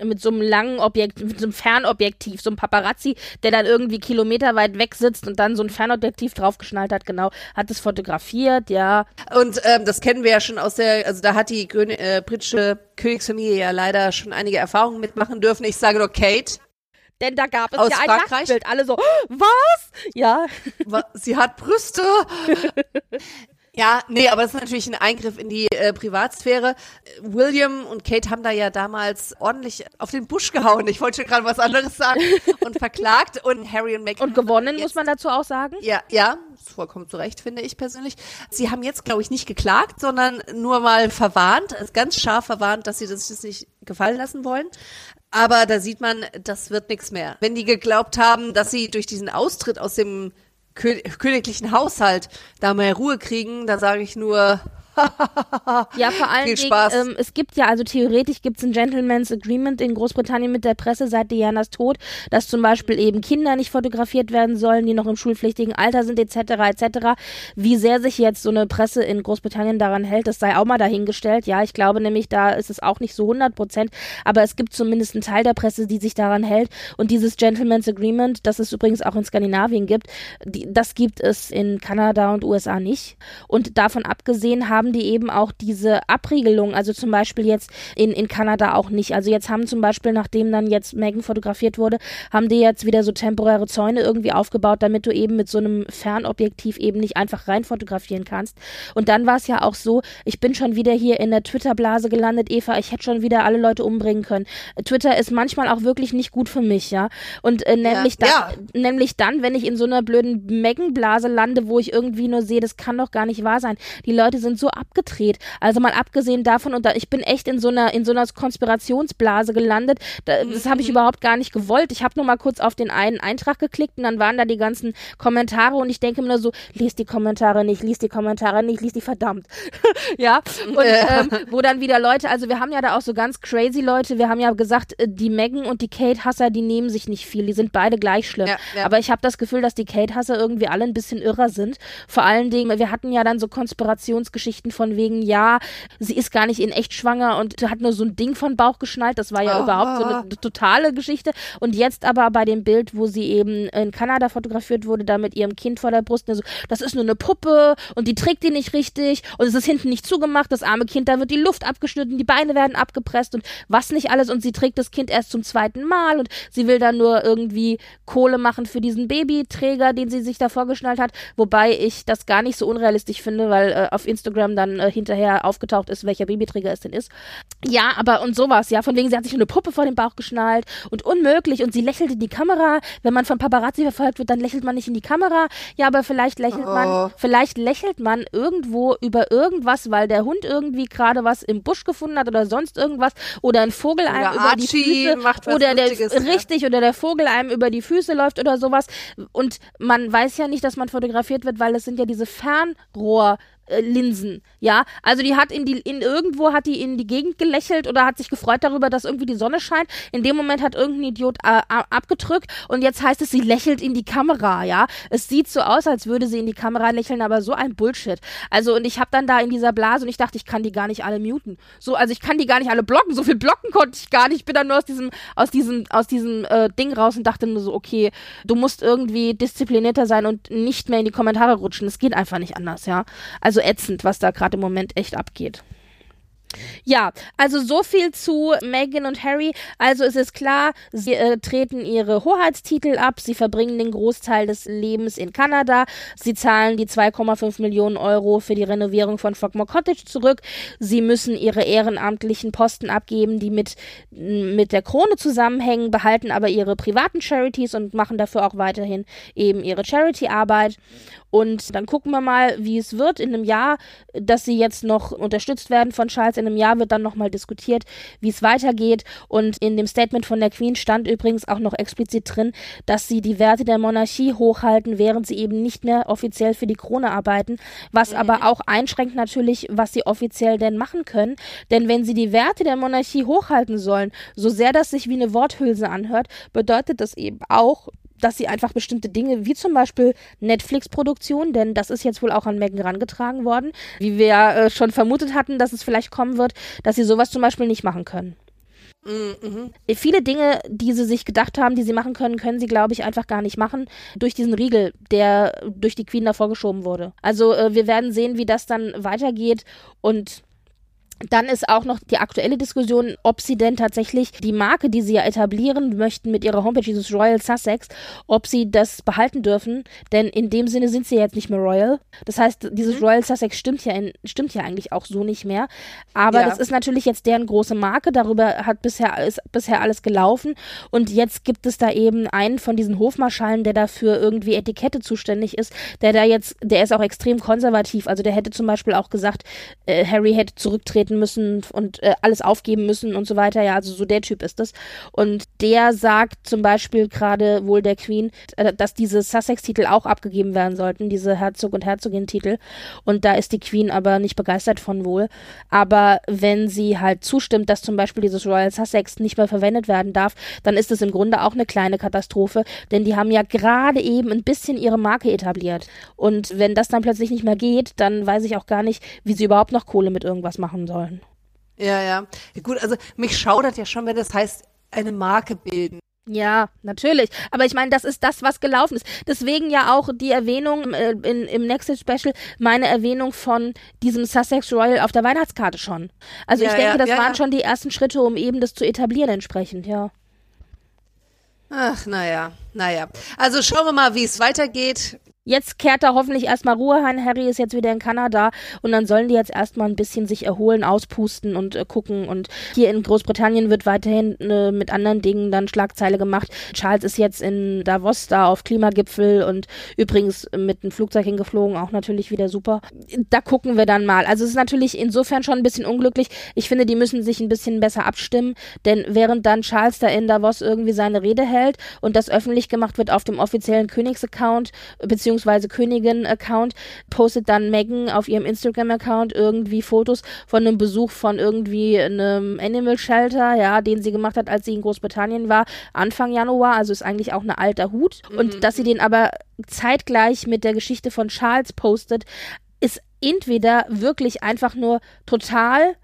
mit so einem langen Objekt, mit so einem Fernobjektiv, so einem Paparazzi, der dann irgendwie kilometerweit weg sitzt und dann so ein Fernobjektiv draufgeschnallt hat, genau, hat es fotografiert, ja. Und ähm, das kennen wir ja schon aus der, also da hat die König, äh, britische Königsfamilie ja leider schon einige Erfahrungen mitmachen dürfen. Ich sage nur Kate. Denn da gab es aus ja ein Frankreich. Nachtbild. Alle so, was? Ja. Sie hat Brüste. Ja, nee, aber es ist natürlich ein Eingriff in die äh, Privatsphäre. William und Kate haben da ja damals ordentlich auf den Busch gehauen. Ich wollte schon gerade was anderes sagen. Und verklagt und Harry und Meghan. Und gewonnen, muss man dazu auch sagen? Ja, ja, vollkommen zu Recht, finde ich persönlich. Sie haben jetzt, glaube ich, nicht geklagt, sondern nur mal verwarnt, also ganz scharf verwarnt, dass sie das jetzt nicht gefallen lassen wollen. Aber da sieht man, das wird nichts mehr. Wenn die geglaubt haben, dass sie durch diesen Austritt aus dem königlichen Haushalt da mehr Ruhe kriegen, da sage ich nur, ja, vor Viel Dingen, ähm, es gibt ja, also theoretisch gibt es ein Gentleman's Agreement in Großbritannien mit der Presse seit Dianas Tod, dass zum Beispiel eben Kinder nicht fotografiert werden sollen, die noch im schulpflichtigen Alter sind, etc., etc. Wie sehr sich jetzt so eine Presse in Großbritannien daran hält, das sei auch mal dahingestellt. Ja, ich glaube nämlich, da ist es auch nicht so 100 Prozent, aber es gibt zumindest einen Teil der Presse, die sich daran hält. Und dieses Gentleman's Agreement, das es übrigens auch in Skandinavien gibt, die, das gibt es in Kanada und USA nicht. Und davon abgesehen haben haben die eben auch diese Abriegelung, also zum Beispiel jetzt in, in Kanada auch nicht. Also jetzt haben zum Beispiel, nachdem dann jetzt Megan fotografiert wurde, haben die jetzt wieder so temporäre Zäune irgendwie aufgebaut, damit du eben mit so einem Fernobjektiv eben nicht einfach rein fotografieren kannst. Und dann war es ja auch so, ich bin schon wieder hier in der Twitter-Blase gelandet, Eva, ich hätte schon wieder alle Leute umbringen können. Twitter ist manchmal auch wirklich nicht gut für mich, ja. Und äh, nämlich, ja, dann, ja. nämlich dann, wenn ich in so einer blöden Megan-Blase lande, wo ich irgendwie nur sehe, das kann doch gar nicht wahr sein. Die Leute sind so abgedreht. Also mal abgesehen davon, und da, ich bin echt in so einer, in so einer Konspirationsblase gelandet. Da, das habe ich mhm. überhaupt gar nicht gewollt. Ich habe nur mal kurz auf den einen Eintrag geklickt und dann waren da die ganzen Kommentare und ich denke mir nur so, lies die Kommentare nicht, lies die Kommentare nicht, lies die verdammt. ja. Und ähm, wo dann wieder Leute, also wir haben ja da auch so ganz crazy Leute, wir haben ja gesagt, äh, die Megan und die Kate Hasser, die nehmen sich nicht viel, die sind beide gleich schlimm. Ja, ja. Aber ich habe das Gefühl, dass die Kate Hasser irgendwie alle ein bisschen irrer sind. Vor allen Dingen, wir hatten ja dann so Konspirationsgeschichten von wegen, ja, sie ist gar nicht in echt schwanger und hat nur so ein Ding von Bauch geschnallt. Das war ja oh. überhaupt so eine totale Geschichte. Und jetzt aber bei dem Bild, wo sie eben in Kanada fotografiert wurde, da mit ihrem Kind vor der Brust, so, das ist nur eine Puppe und die trägt die nicht richtig und es ist hinten nicht zugemacht, das arme Kind, da wird die Luft abgeschnitten, die Beine werden abgepresst und was nicht alles und sie trägt das Kind erst zum zweiten Mal und sie will dann nur irgendwie Kohle machen für diesen Babyträger, den sie sich da vorgeschnallt hat, wobei ich das gar nicht so unrealistisch finde, weil äh, auf Instagram dann äh, hinterher aufgetaucht ist, welcher Babyträger es denn ist. Ja, aber und sowas, ja, von wegen sie hat sich eine Puppe vor den Bauch geschnallt und unmöglich und sie lächelt in die Kamera, wenn man von Paparazzi verfolgt wird, dann lächelt man nicht in die Kamera. Ja, aber vielleicht lächelt oh. man, vielleicht lächelt man irgendwo über irgendwas, weil der Hund irgendwie gerade was im Busch gefunden hat oder sonst irgendwas oder ein Vogel einem oder über Archie die Füße macht was oder der richtig oder der Vogel einem über die Füße läuft oder sowas und man weiß ja nicht, dass man fotografiert wird, weil es sind ja diese Fernrohr äh, Linsen, ja. Also die hat in die, in irgendwo hat die in die Gegend gelächelt oder hat sich gefreut darüber, dass irgendwie die Sonne scheint. In dem Moment hat irgendein Idiot äh, abgedrückt und jetzt heißt es, sie lächelt in die Kamera, ja. Es sieht so aus, als würde sie in die Kamera lächeln, aber so ein Bullshit. Also und ich habe dann da in dieser Blase und ich dachte, ich kann die gar nicht alle muten. So, also ich kann die gar nicht alle blocken. So viel blocken konnte ich gar nicht. Ich bin dann nur aus diesem, aus diesem, aus diesem äh, Ding raus und dachte nur so, okay, du musst irgendwie disziplinierter sein und nicht mehr in die Kommentare rutschen. Es geht einfach nicht anders, ja. Also ätzend, was da gerade im Moment echt abgeht. Ja, also so viel zu Meghan und Harry. Also es ist klar, sie äh, treten ihre Hoheitstitel ab, sie verbringen den Großteil des Lebens in Kanada, sie zahlen die 2,5 Millionen Euro für die Renovierung von Frogmore Cottage zurück, sie müssen ihre ehrenamtlichen Posten abgeben, die mit, mit der Krone zusammenhängen, behalten aber ihre privaten Charities und machen dafür auch weiterhin eben ihre Charity-Arbeit. Und dann gucken wir mal, wie es wird in einem Jahr, dass sie jetzt noch unterstützt werden von Charles. In einem Jahr wird dann nochmal diskutiert, wie es weitergeht. Und in dem Statement von der Queen stand übrigens auch noch explizit drin, dass sie die Werte der Monarchie hochhalten, während sie eben nicht mehr offiziell für die Krone arbeiten. Was mhm. aber auch einschränkt natürlich, was sie offiziell denn machen können. Denn wenn sie die Werte der Monarchie hochhalten sollen, so sehr das sich wie eine Worthülse anhört, bedeutet das eben auch, dass sie einfach bestimmte Dinge, wie zum Beispiel Netflix-Produktion, denn das ist jetzt wohl auch an Megan rangetragen worden, wie wir äh, schon vermutet hatten, dass es vielleicht kommen wird, dass sie sowas zum Beispiel nicht machen können. Mhm. Viele Dinge, die sie sich gedacht haben, die sie machen können, können sie, glaube ich, einfach gar nicht machen durch diesen Riegel, der durch die Queen davor geschoben wurde. Also äh, wir werden sehen, wie das dann weitergeht und dann ist auch noch die aktuelle Diskussion, ob sie denn tatsächlich die Marke, die sie ja etablieren möchten mit ihrer Homepage, dieses Royal Sussex, ob sie das behalten dürfen. Denn in dem Sinne sind sie jetzt nicht mehr Royal. Das heißt, dieses mhm. Royal Sussex stimmt ja, in, stimmt ja eigentlich auch so nicht mehr. Aber ja. das ist natürlich jetzt deren große Marke. Darüber hat bisher, ist bisher alles gelaufen. Und jetzt gibt es da eben einen von diesen Hofmarschallen, der dafür irgendwie Etikette zuständig ist, der da jetzt, der ist auch extrem konservativ. Also der hätte zum Beispiel auch gesagt, äh, Harry hätte zurücktreten arbeiten müssen und äh, alles aufgeben müssen und so weiter. Ja, also so der Typ ist das. Und der sagt zum Beispiel gerade wohl der Queen, äh, dass diese Sussex-Titel auch abgegeben werden sollten, diese Herzog- und Herzogin-Titel. Und da ist die Queen aber nicht begeistert von wohl. Aber wenn sie halt zustimmt, dass zum Beispiel dieses Royal Sussex nicht mehr verwendet werden darf, dann ist es im Grunde auch eine kleine Katastrophe, denn die haben ja gerade eben ein bisschen ihre Marke etabliert. Und wenn das dann plötzlich nicht mehr geht, dann weiß ich auch gar nicht, wie sie überhaupt noch Kohle mit irgendwas machen sollen. Ja, ja. Gut, also mich schaudert ja schon, wenn das heißt, eine Marke bilden. Ja, natürlich. Aber ich meine, das ist das, was gelaufen ist. Deswegen ja auch die Erwähnung äh, in, im Next Special, meine Erwähnung von diesem Sussex Royal auf der Weihnachtskarte schon. Also ja, ich denke, ja, das ja, waren schon die ersten Schritte, um eben das zu etablieren entsprechend, ja. Ach, naja, naja. Also schauen wir mal, wie es weitergeht. Jetzt kehrt da hoffentlich erstmal Ruhe ein. Harry ist jetzt wieder in Kanada und dann sollen die jetzt erstmal ein bisschen sich erholen, auspusten und äh, gucken. Und hier in Großbritannien wird weiterhin äh, mit anderen Dingen dann Schlagzeile gemacht. Charles ist jetzt in Davos da auf Klimagipfel und übrigens mit einem Flugzeug hingeflogen, auch natürlich wieder super. Da gucken wir dann mal. Also es ist natürlich insofern schon ein bisschen unglücklich. Ich finde, die müssen sich ein bisschen besser abstimmen, denn während dann Charles da in Davos irgendwie seine Rede hält und das öffentlich gemacht wird auf dem offiziellen Königsaccount, beziehungsweise Königin-Account, postet dann Megan auf ihrem Instagram-Account irgendwie Fotos von einem Besuch von irgendwie einem Animal Shelter, ja, den sie gemacht hat, als sie in Großbritannien war, Anfang Januar, also ist eigentlich auch ein alter Hut. Mhm. Und dass sie den aber zeitgleich mit der Geschichte von Charles postet, ist entweder wirklich einfach nur total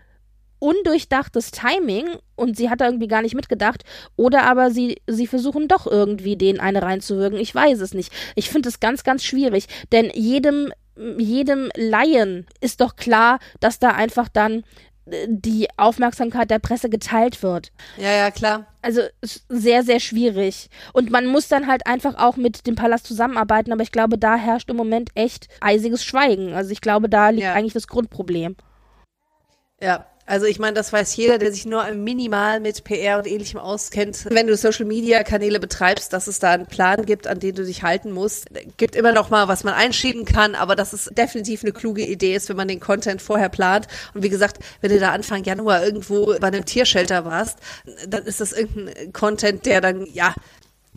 undurchdachtes Timing und sie hat da irgendwie gar nicht mitgedacht oder aber sie sie versuchen doch irgendwie den eine reinzuwirken. Ich weiß es nicht. Ich finde es ganz ganz schwierig, denn jedem jedem Laien ist doch klar, dass da einfach dann äh, die Aufmerksamkeit der Presse geteilt wird. Ja, ja, klar. Also sehr, sehr schwierig. Und man muss dann halt einfach auch mit dem Palast zusammenarbeiten, aber ich glaube, da herrscht im Moment echt eisiges Schweigen. Also ich glaube, da liegt ja. eigentlich das Grundproblem. Ja, also ich meine, das weiß jeder, der sich nur minimal mit PR und ähnlichem auskennt. Wenn du Social-Media-Kanäle betreibst, dass es da einen Plan gibt, an den du dich halten musst. Gibt immer noch mal, was man einschieben kann, aber das ist definitiv eine kluge Idee ist, wenn man den Content vorher plant. Und wie gesagt, wenn du da Anfang Januar irgendwo bei einem Tiershelter warst, dann ist das irgendein Content, der dann, ja,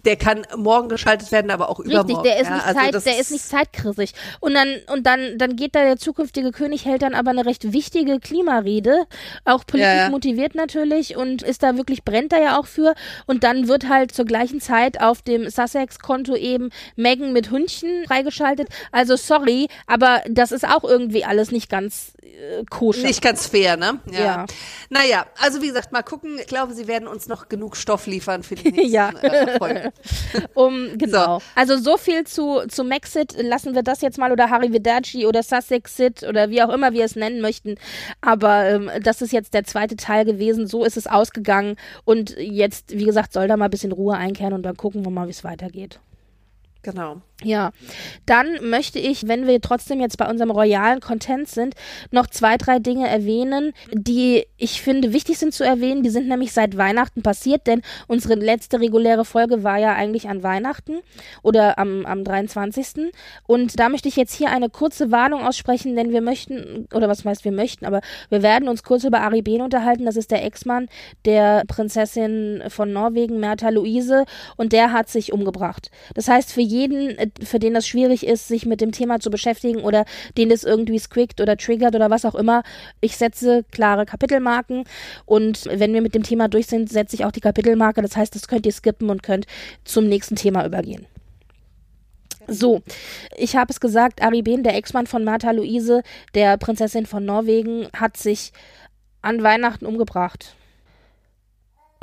der kann morgen geschaltet werden, aber auch Richtig, übermorgen. Der ist, ja, nicht, also Zeit, der ist nicht zeitkritisch. Und dann, und dann, dann geht da der zukünftige König, hält dann aber eine recht wichtige Klimarede, auch politisch ja, ja. motiviert natürlich und ist da wirklich, brennt da ja auch für. Und dann wird halt zur gleichen Zeit auf dem Sussex-Konto eben Megan mit Hündchen freigeschaltet. Also sorry, aber das ist auch irgendwie alles nicht ganz äh, koscher. Nicht ganz fair, ne? Ja. ja. Naja, also wie gesagt, mal gucken. Ich glaube, sie werden uns noch genug Stoff liefern für die nächsten ja. äh, Folgen. um, genau. So. Also so viel zu, zu Maxit. Lassen wir das jetzt mal oder Harry Vidaci oder Sussex Sit oder wie auch immer wir es nennen möchten. Aber ähm, das ist jetzt der zweite Teil gewesen. So ist es ausgegangen. Und jetzt, wie gesagt, soll da mal ein bisschen Ruhe einkehren und dann gucken wir mal, wie es weitergeht. Genau. Ja, dann möchte ich, wenn wir trotzdem jetzt bei unserem royalen Content sind, noch zwei, drei Dinge erwähnen, die ich finde wichtig sind zu erwähnen. Die sind nämlich seit Weihnachten passiert, denn unsere letzte reguläre Folge war ja eigentlich an Weihnachten oder am, am 23. Und da möchte ich jetzt hier eine kurze Warnung aussprechen, denn wir möchten, oder was heißt wir möchten, aber wir werden uns kurz über Ari Behn unterhalten. Das ist der Ex-Mann der Prinzessin von Norwegen, Märtha Luise, und der hat sich umgebracht. Das heißt, für jeden für den das schwierig ist, sich mit dem Thema zu beschäftigen oder den das irgendwie squickt oder triggert oder was auch immer. Ich setze klare Kapitelmarken und wenn wir mit dem Thema durch sind, setze ich auch die Kapitelmarke. Das heißt, das könnt ihr skippen und könnt zum nächsten Thema übergehen. So, ich habe es gesagt, Ari Behn, der Ex-Mann von Martha Luise, der Prinzessin von Norwegen, hat sich an Weihnachten umgebracht.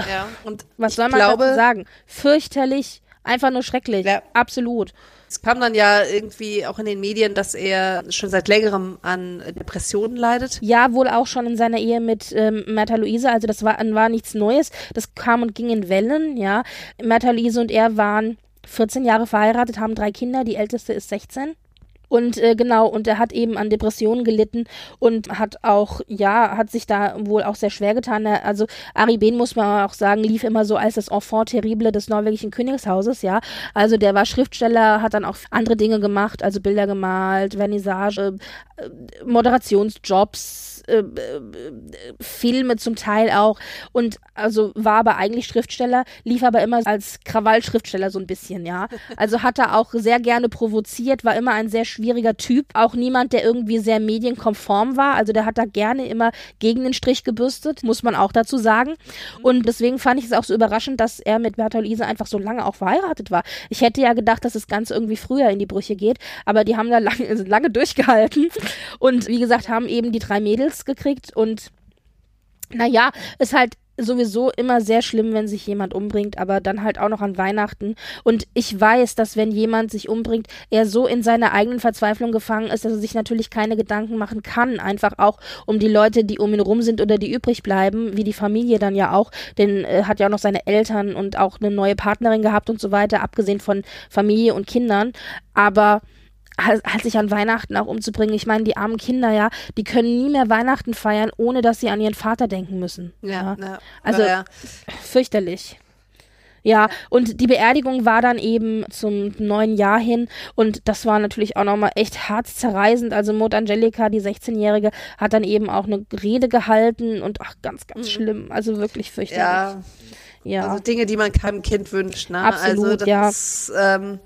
Ja, und was soll man glaube, dazu sagen? Fürchterlich, einfach nur schrecklich. Ja. Absolut. Es kam dann ja irgendwie auch in den Medien, dass er schon seit längerem an Depressionen leidet. Ja, wohl auch schon in seiner Ehe mit ähm, Märtha Luise. Also das war, war nichts Neues. Das kam und ging in Wellen, ja. Märtha Luise und er waren 14 Jahre verheiratet, haben drei Kinder. Die älteste ist 16. Und äh, genau, und er hat eben an Depressionen gelitten und hat auch, ja, hat sich da wohl auch sehr schwer getan. Also Ari Behn, muss man auch sagen, lief immer so als das Enfant terrible des norwegischen Königshauses, ja. Also der war Schriftsteller, hat dann auch andere Dinge gemacht, also Bilder gemalt, Vernissage, Moderationsjobs, äh, äh, Filme zum Teil auch und also war aber eigentlich Schriftsteller, lief aber immer als Krawallschriftsteller so ein bisschen, ja. Also hat er auch sehr gerne provoziert, war immer ein sehr schwieriger Typ, auch niemand, der irgendwie sehr medienkonform war, also der hat da gerne immer gegen den Strich gebürstet, muss man auch dazu sagen. Und deswegen fand ich es auch so überraschend, dass er mit Bertha Luise einfach so lange auch verheiratet war. Ich hätte ja gedacht, dass das Ganze irgendwie früher in die Brüche geht, aber die haben da lange, lange durchgehalten und wie gesagt, haben eben die drei Mädels gekriegt und naja, ist halt sowieso immer sehr schlimm, wenn sich jemand umbringt, aber dann halt auch noch an Weihnachten. Und ich weiß, dass wenn jemand sich umbringt, er so in seiner eigenen Verzweiflung gefangen ist, dass er sich natürlich keine Gedanken machen kann. Einfach auch um die Leute, die um ihn rum sind oder die übrig bleiben, wie die Familie dann ja auch. Denn äh, hat ja auch noch seine Eltern und auch eine neue Partnerin gehabt und so weiter, abgesehen von Familie und Kindern. Aber halt, halt sich an Weihnachten auch umzubringen. Ich meine, die armen Kinder, ja, die können nie mehr Weihnachten feiern, ohne dass sie an ihren Vater denken müssen. Ja. ja. Also ja. fürchterlich. Ja, und die Beerdigung war dann eben zum neuen Jahr hin und das war natürlich auch nochmal echt herzzerreißend. Also Maud Angelica, die 16-Jährige, hat dann eben auch eine Rede gehalten und ach, ganz, ganz mhm. schlimm. Also wirklich fürchterlich. Ja. ja. Also Dinge, die man keinem Kind wünscht, ne? Absolut, also das ja. Ist, ähm,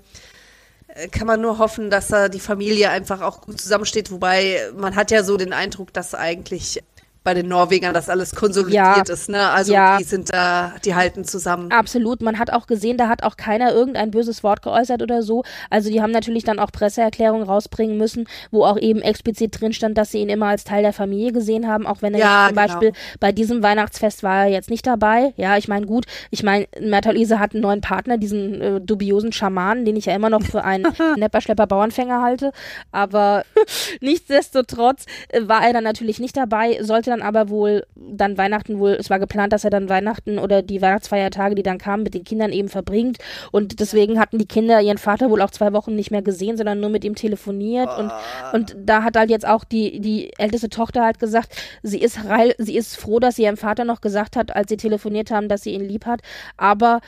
kann man nur hoffen, dass da die Familie einfach auch gut zusammensteht. Wobei man hat ja so den Eindruck, dass eigentlich bei den Norwegern das alles konsolidiert ja. ist, ne? Also ja. die sind da, die halten zusammen. Absolut. Man hat auch gesehen, da hat auch keiner irgendein böses Wort geäußert oder so. Also die haben natürlich dann auch Presseerklärungen rausbringen müssen, wo auch eben explizit drin stand, dass sie ihn immer als Teil der Familie gesehen haben, auch wenn er ja, zum genau. Beispiel bei diesem Weihnachtsfest war er jetzt nicht dabei. Ja, ich meine, gut, ich meine, Merta Luise hat einen neuen Partner, diesen äh, dubiosen Schamanen, den ich ja immer noch für einen Nepperschlepper Bauernfänger halte. Aber nichtsdestotrotz äh, war er dann natürlich nicht dabei, sollte dann aber wohl dann Weihnachten wohl, es war geplant, dass er dann Weihnachten oder die Weihnachtsfeiertage, die dann kamen, mit den Kindern eben verbringt. Und deswegen hatten die Kinder ihren Vater wohl auch zwei Wochen nicht mehr gesehen, sondern nur mit ihm telefoniert. Und, ah. und da hat halt jetzt auch die, die älteste Tochter halt gesagt, sie ist reil, sie ist froh, dass sie ihrem Vater noch gesagt hat, als sie telefoniert haben, dass sie ihn lieb hat. Aber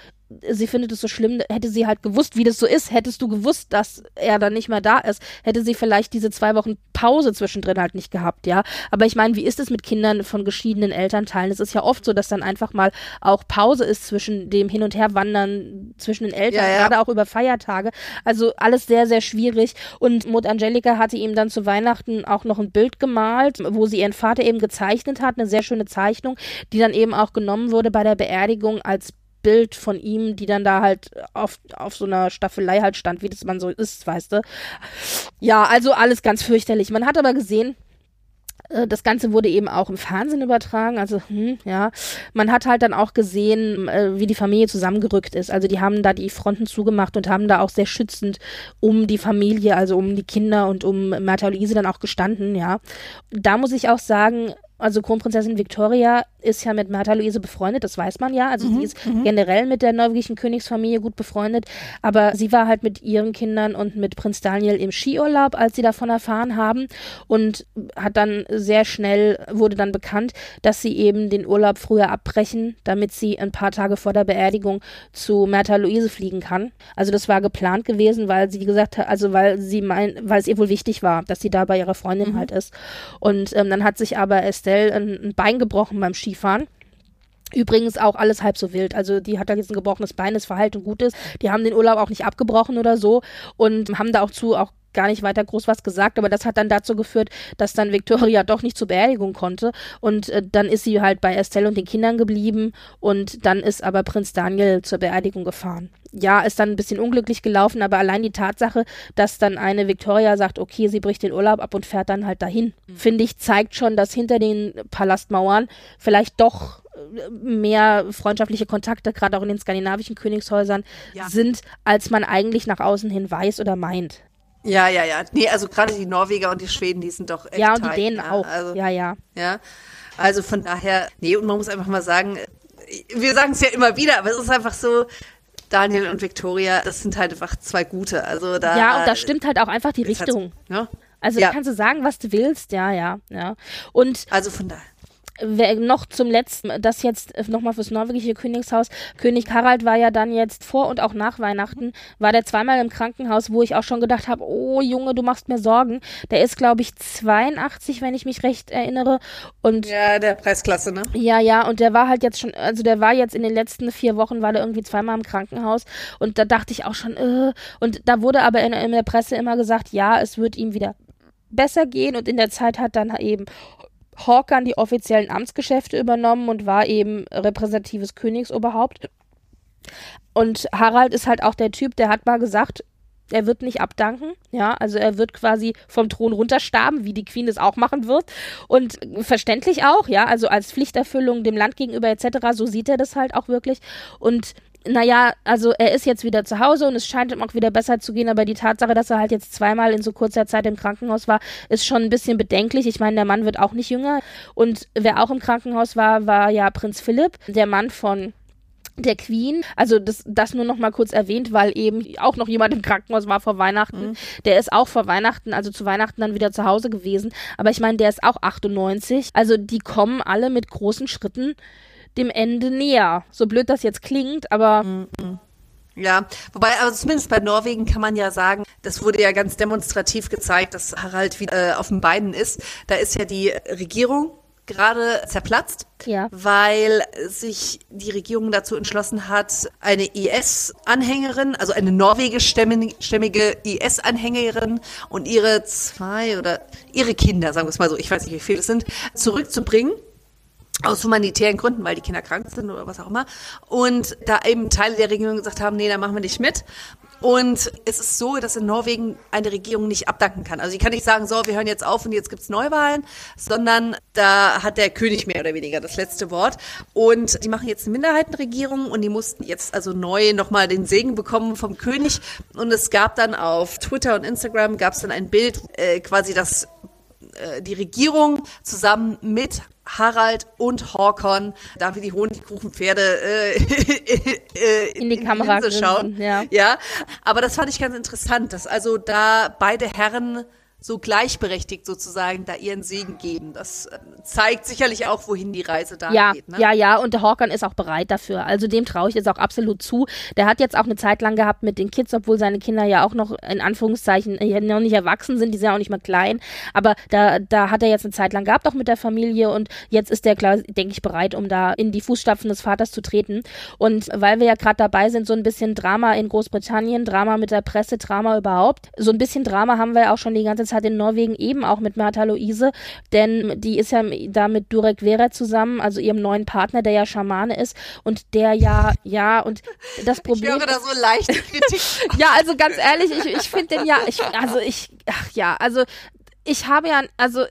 sie findet es so schlimm, hätte sie halt gewusst, wie das so ist, hättest du gewusst, dass er dann nicht mehr da ist, hätte sie vielleicht diese zwei Wochen Pause zwischendrin halt nicht gehabt, ja. Aber ich meine, wie ist es mit Kindern von geschiedenen Elternteilen? Es ist ja oft so, dass dann einfach mal auch Pause ist zwischen dem Hin- und Herwandern zwischen den Eltern, ja, ja. gerade auch über Feiertage. Also alles sehr, sehr schwierig. Und Mut Angelika hatte ihm dann zu Weihnachten auch noch ein Bild gemalt, wo sie ihren Vater eben gezeichnet hat, eine sehr schöne Zeichnung, die dann eben auch genommen wurde bei der Beerdigung als Bild von ihm, die dann da halt auf, auf so einer Staffelei halt stand, wie das man so ist, weißt du. Ja, also alles ganz fürchterlich. Man hat aber gesehen, äh, das Ganze wurde eben auch im Fernsehen übertragen, also hm, ja, man hat halt dann auch gesehen, äh, wie die Familie zusammengerückt ist. Also die haben da die Fronten zugemacht und haben da auch sehr schützend um die Familie, also um die Kinder und um Martha Luise dann auch gestanden, ja. Da muss ich auch sagen, also Kronprinzessin Victoria ist ja mit Martha Luise befreundet, das weiß man ja. Also mhm, sie ist mhm. generell mit der norwegischen Königsfamilie gut befreundet. Aber sie war halt mit ihren Kindern und mit Prinz Daniel im Skiurlaub, als sie davon erfahren haben. Und hat dann sehr schnell, wurde dann bekannt, dass sie eben den Urlaub früher abbrechen, damit sie ein paar Tage vor der Beerdigung zu Martha Luise fliegen kann. Also das war geplant gewesen, weil sie gesagt hat, also weil sie mein, weil es ihr wohl wichtig war, dass sie da bei ihrer Freundin mhm. halt ist. Und ähm, dann hat sich aber Estelle ein, ein Bein gebrochen beim Ski Skifahren. Übrigens auch alles halb so wild. Also die hat da jetzt ein gebrochenes Bein, das Verhalten gut ist. Die haben den Urlaub auch nicht abgebrochen oder so und haben da auch zu auch gar nicht weiter groß was gesagt, aber das hat dann dazu geführt, dass dann Victoria doch nicht zur Beerdigung konnte und äh, dann ist sie halt bei Estelle und den Kindern geblieben und dann ist aber Prinz Daniel zur Beerdigung gefahren. Ja, ist dann ein bisschen unglücklich gelaufen, aber allein die Tatsache, dass dann eine Victoria sagt, okay, sie bricht den Urlaub ab und fährt dann halt dahin, mhm. finde ich, zeigt schon, dass hinter den Palastmauern vielleicht doch äh, mehr freundschaftliche Kontakte, gerade auch in den skandinavischen Königshäusern, ja. sind, als man eigentlich nach außen hin weiß oder meint. Ja, ja, ja. Nee, also gerade die Norweger und die Schweden, die sind doch echt Ja, und die Dänen ja. auch. Also, ja, ja. Ja. Also von daher, nee, und man muss einfach mal sagen, wir sagen es ja immer wieder, aber es ist einfach so, Daniel und Victoria, das sind halt einfach zwei gute. Also da. Ja, und da stimmt halt auch einfach die Richtung. Halt, ja? Also ja. kannst du sagen, was du willst, ja, ja, ja. Und also von daher noch zum letzten, das jetzt nochmal fürs norwegische Königshaus. König Harald war ja dann jetzt vor und auch nach Weihnachten, war der zweimal im Krankenhaus, wo ich auch schon gedacht habe, oh Junge, du machst mir Sorgen. Der ist, glaube ich, 82, wenn ich mich recht erinnere. Und ja, der Preisklasse, ne? Ja, ja, und der war halt jetzt schon, also der war jetzt in den letzten vier Wochen, war der irgendwie zweimal im Krankenhaus. Und da dachte ich auch schon, äh, und da wurde aber in, in der Presse immer gesagt, ja, es wird ihm wieder besser gehen und in der Zeit hat dann eben Hawkan die offiziellen Amtsgeschäfte übernommen und war eben repräsentatives Königsoberhaupt. Und Harald ist halt auch der Typ, der hat mal gesagt, Er wird nicht abdanken, ja, also er wird quasi vom Thron runterstarben, wie die Queen es auch machen wird. Und verständlich auch, ja, also als Pflichterfüllung dem Land gegenüber etc., so sieht er das halt auch wirklich. Und naja, also er ist jetzt wieder zu Hause und es scheint ihm auch wieder besser zu gehen, aber die Tatsache, dass er halt jetzt zweimal in so kurzer Zeit im Krankenhaus war, ist schon ein bisschen bedenklich. Ich meine, der Mann wird auch nicht jünger. Und wer auch im Krankenhaus war, war ja Prinz Philipp, der Mann von der Queen, also das, das nur noch mal kurz erwähnt, weil eben auch noch jemand im Krankenhaus war vor Weihnachten. Mhm. Der ist auch vor Weihnachten, also zu Weihnachten dann wieder zu Hause gewesen. Aber ich meine, der ist auch 98. Also die kommen alle mit großen Schritten dem Ende näher. So blöd das jetzt klingt, aber. Mhm. Ja, wobei, also zumindest bei Norwegen kann man ja sagen, das wurde ja ganz demonstrativ gezeigt, dass Harald wieder äh, auf den Beinen ist. Da ist ja die Regierung gerade zerplatzt, ja. weil sich die Regierung dazu entschlossen hat, eine IS-Anhängerin, also eine norwegischstämmige IS-Anhängerin und ihre zwei oder ihre Kinder, sagen wir es mal so, ich weiß nicht, wie viele es sind, zurückzubringen aus humanitären Gründen, weil die Kinder krank sind oder was auch immer. Und da eben Teile der Regierung gesagt haben, nee, da machen wir nicht mit. Und es ist so, dass in Norwegen eine Regierung nicht abdanken kann. Also ich kann nicht sagen, so, wir hören jetzt auf und jetzt gibt's Neuwahlen, sondern da hat der König mehr oder weniger das letzte Wort. Und die machen jetzt eine Minderheitenregierung und die mussten jetzt also neu nochmal den Segen bekommen vom König. Und es gab dann auf Twitter und Instagram gab's dann ein Bild, äh, quasi das äh, die Regierung zusammen mit Harald und Horkon, da wie die Honigkuchenpferde äh, äh, in die Kamera schauen. Ja. ja, aber das fand ich ganz interessant, dass also da beide Herren so gleichberechtigt sozusagen da ihren Segen geben. Das äh, zeigt sicherlich auch, wohin die Reise da ja, geht. Ne? Ja, ja, und der Hawkern ist auch bereit dafür. Also dem traue ich jetzt auch absolut zu. Der hat jetzt auch eine Zeit lang gehabt mit den Kids, obwohl seine Kinder ja auch noch in Anführungszeichen äh, noch nicht erwachsen sind, die sind ja auch nicht mal klein. Aber da, da hat er jetzt eine Zeit lang gehabt, auch mit der Familie und jetzt ist der, klar, denke ich, bereit, um da in die Fußstapfen des Vaters zu treten. Und weil wir ja gerade dabei sind, so ein bisschen Drama in Großbritannien, Drama mit der Presse, Drama überhaupt. So ein bisschen Drama haben wir ja auch schon die ganze Zeit hat in Norwegen eben auch mit Martha Luise, denn die ist ja da mit Durek Vera zusammen, also ihrem neuen Partner, der ja Schamane ist und der ja, ja, und das Problem. Ich höre da so leichte Kritik. ja, also ganz ehrlich, ich, ich finde den ja, ich, also ich, ach ja, also ich habe ja, also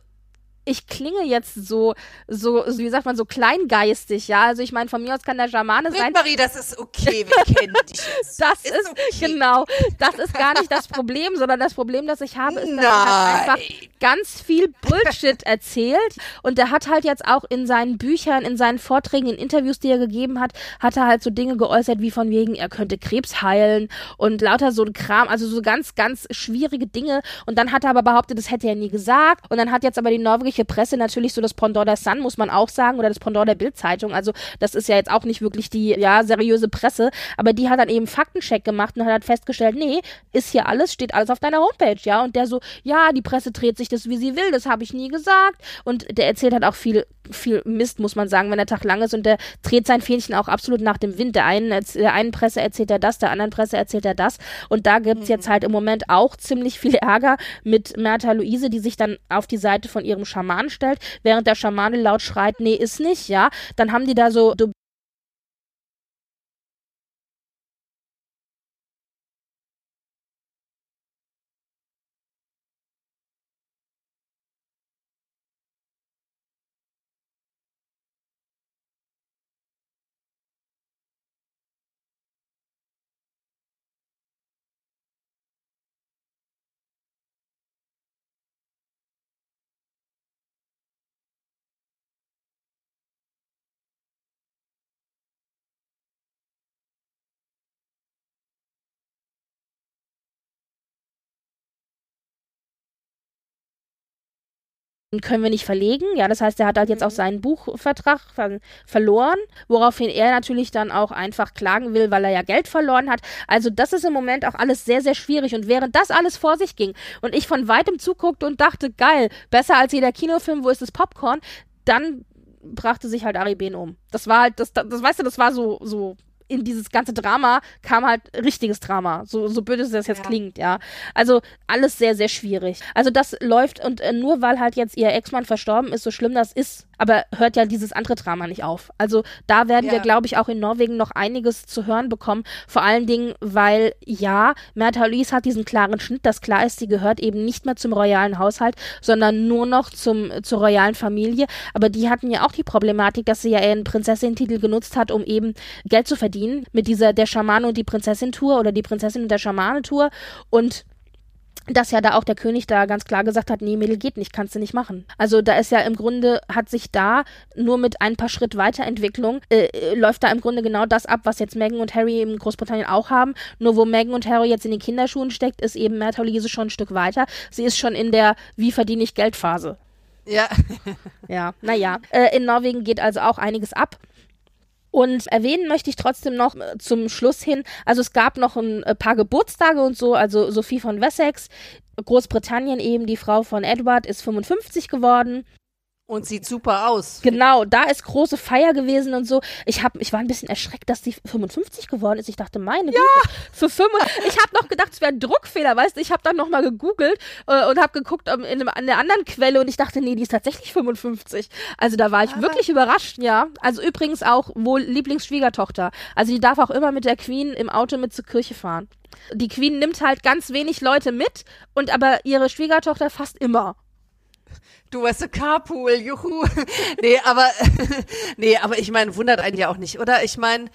ich klinge jetzt so, so, wie sagt man, so kleingeistig, ja. Also ich meine, von mir aus kann der Schamane sein. Marie, das ist okay, wir kennen dich jetzt. Das ist, ist okay. genau, das ist gar nicht das Problem, sondern das Problem, das ich habe, ist, dass Nein. er einfach ganz viel Bullshit erzählt. Und der hat halt jetzt auch in seinen Büchern, in seinen Vorträgen, in Interviews, die er gegeben hat, hat er halt so Dinge geäußert, wie von wegen, er könnte Krebs heilen und lauter so ein Kram, also so ganz, ganz schwierige Dinge. Und dann hat er aber behauptet, das hätte er nie gesagt. Und dann hat jetzt aber die norwegische westliche Presse natürlich so das Pendant der Sun, muss man auch sagen, oder das Pendant der Bildzeitung. Also das ist ja jetzt auch nicht wirklich die ja seriöse Presse, aber die hat dann eben Faktencheck gemacht und hat halt festgestellt, nee, ist hier alles, steht alles auf deiner Homepage, ja. Und der so, ja, die Presse dreht sich das, wie sie will, das habe ich nie gesagt. Und der erzählt halt auch viel, viel Mist, muss man sagen, wenn der Tag lang ist und der dreht sein Fähnchen auch absolut nach dem Wind. Der einen, der einen Presse erzählt er das, der anderen Presse erzählt er das. Und da gibt's mhm. jetzt halt im Moment auch ziemlich viel Ärger mit Märtha Luise, die sich dann auf die Seite von ihrem Charme Schaman stellt, während der Schamane laut schreit, nee, ist nicht, ja, dann haben die da so, können wir nicht verlegen. Ja, das heißt, er hat halt jetzt auch mhm. seinen Buchvertrag ver verloren, woraufhin er natürlich dann auch einfach klagen will, weil er ja Geld verloren hat. Also das ist im Moment auch alles sehr, sehr schwierig. Und während das alles vor sich ging und ich von weitem zuguckte und dachte, geil, besser als jeder Kinofilm, wo ist das Popcorn, dann brachte sich halt Ari Ben um. Das war halt, das, das, das weißt du, das war so, so in dieses ganze Drama kam halt richtiges Drama. So, so böse das jetzt ja. klingt, ja. Also alles sehr, sehr schwierig. Also das läuft und äh, nur weil halt jetzt ihr Ex-Mann verstorben ist, so schlimm das ist, aber hört ja dieses andere Drama nicht auf. Also da werden ja. wir, glaube ich, auch in Norwegen noch einiges zu hören bekommen. Vor allen Dingen, weil ja, Märtha Louise hat diesen klaren Schnitt, dass klar ist, sie gehört eben nicht mehr zum royalen Haushalt, sondern nur noch zum, zur royalen Familie. Aber die hatten ja auch die Problematik, dass sie ja ihren Prinzessin-Titel genutzt hat, um eben Geld zu verdienen mit dieser der Schamane und die Prinzessin-Tour oder die Prinzessin und der Schamane-Tour. Und dass ja da auch der König da ganz klar gesagt hat, nee, Mädel geht nicht, kannst du nicht machen. Also da ist ja im Grunde, hat sich da nur mit ein paar Schritt Weiterentwicklung, äh, äh, läuft da im Grunde genau das ab, was jetzt Meghan und Harry in Großbritannien auch haben. Nur wo Meghan und Harry jetzt in den Kinderschuhen steckt, ist eben Märtha Louise schon ein Stück weiter. Sie ist schon in der Wie verdiene ich Geld Phase. Ja. ja, naja. Äh, in Norwegen geht also auch einiges ab. Und erwähnen möchte ich trotzdem noch äh, zum Schluss hin, also es gab noch ein äh, paar Geburtstage und so, also Sophie von Wessex, Großbritannien eben, die Frau von Edward, ist 55 geworden. Und sieht super aus. Genau, da ist große Feier gewesen und so. Ich hab, ich war ein bisschen erschreckt, dass die 55 geworden ist. Ich dachte, meine ja. Güte, für 5, ich habe noch gedacht, es wäre ein Druckfehler, weißt du? Ich habe dann nochmal gegoogelt äh, und habe geguckt um, in, einem, in einer anderen Quelle und ich dachte, nee, die ist tatsächlich 55. Also da war ich ah. wirklich überrascht, ja. Also übrigens auch wohl Lieblingsschwiegertochter. Also die darf auch immer mit der Queen im Auto mit zur Kirche fahren. Die Queen nimmt halt ganz wenig Leute mit und aber ihre Schwiegertochter fast immer. Du weißt so Carpool, juhu. nee, aber nee, aber ich meine, wundert einen ja auch nicht, oder? Ich meine,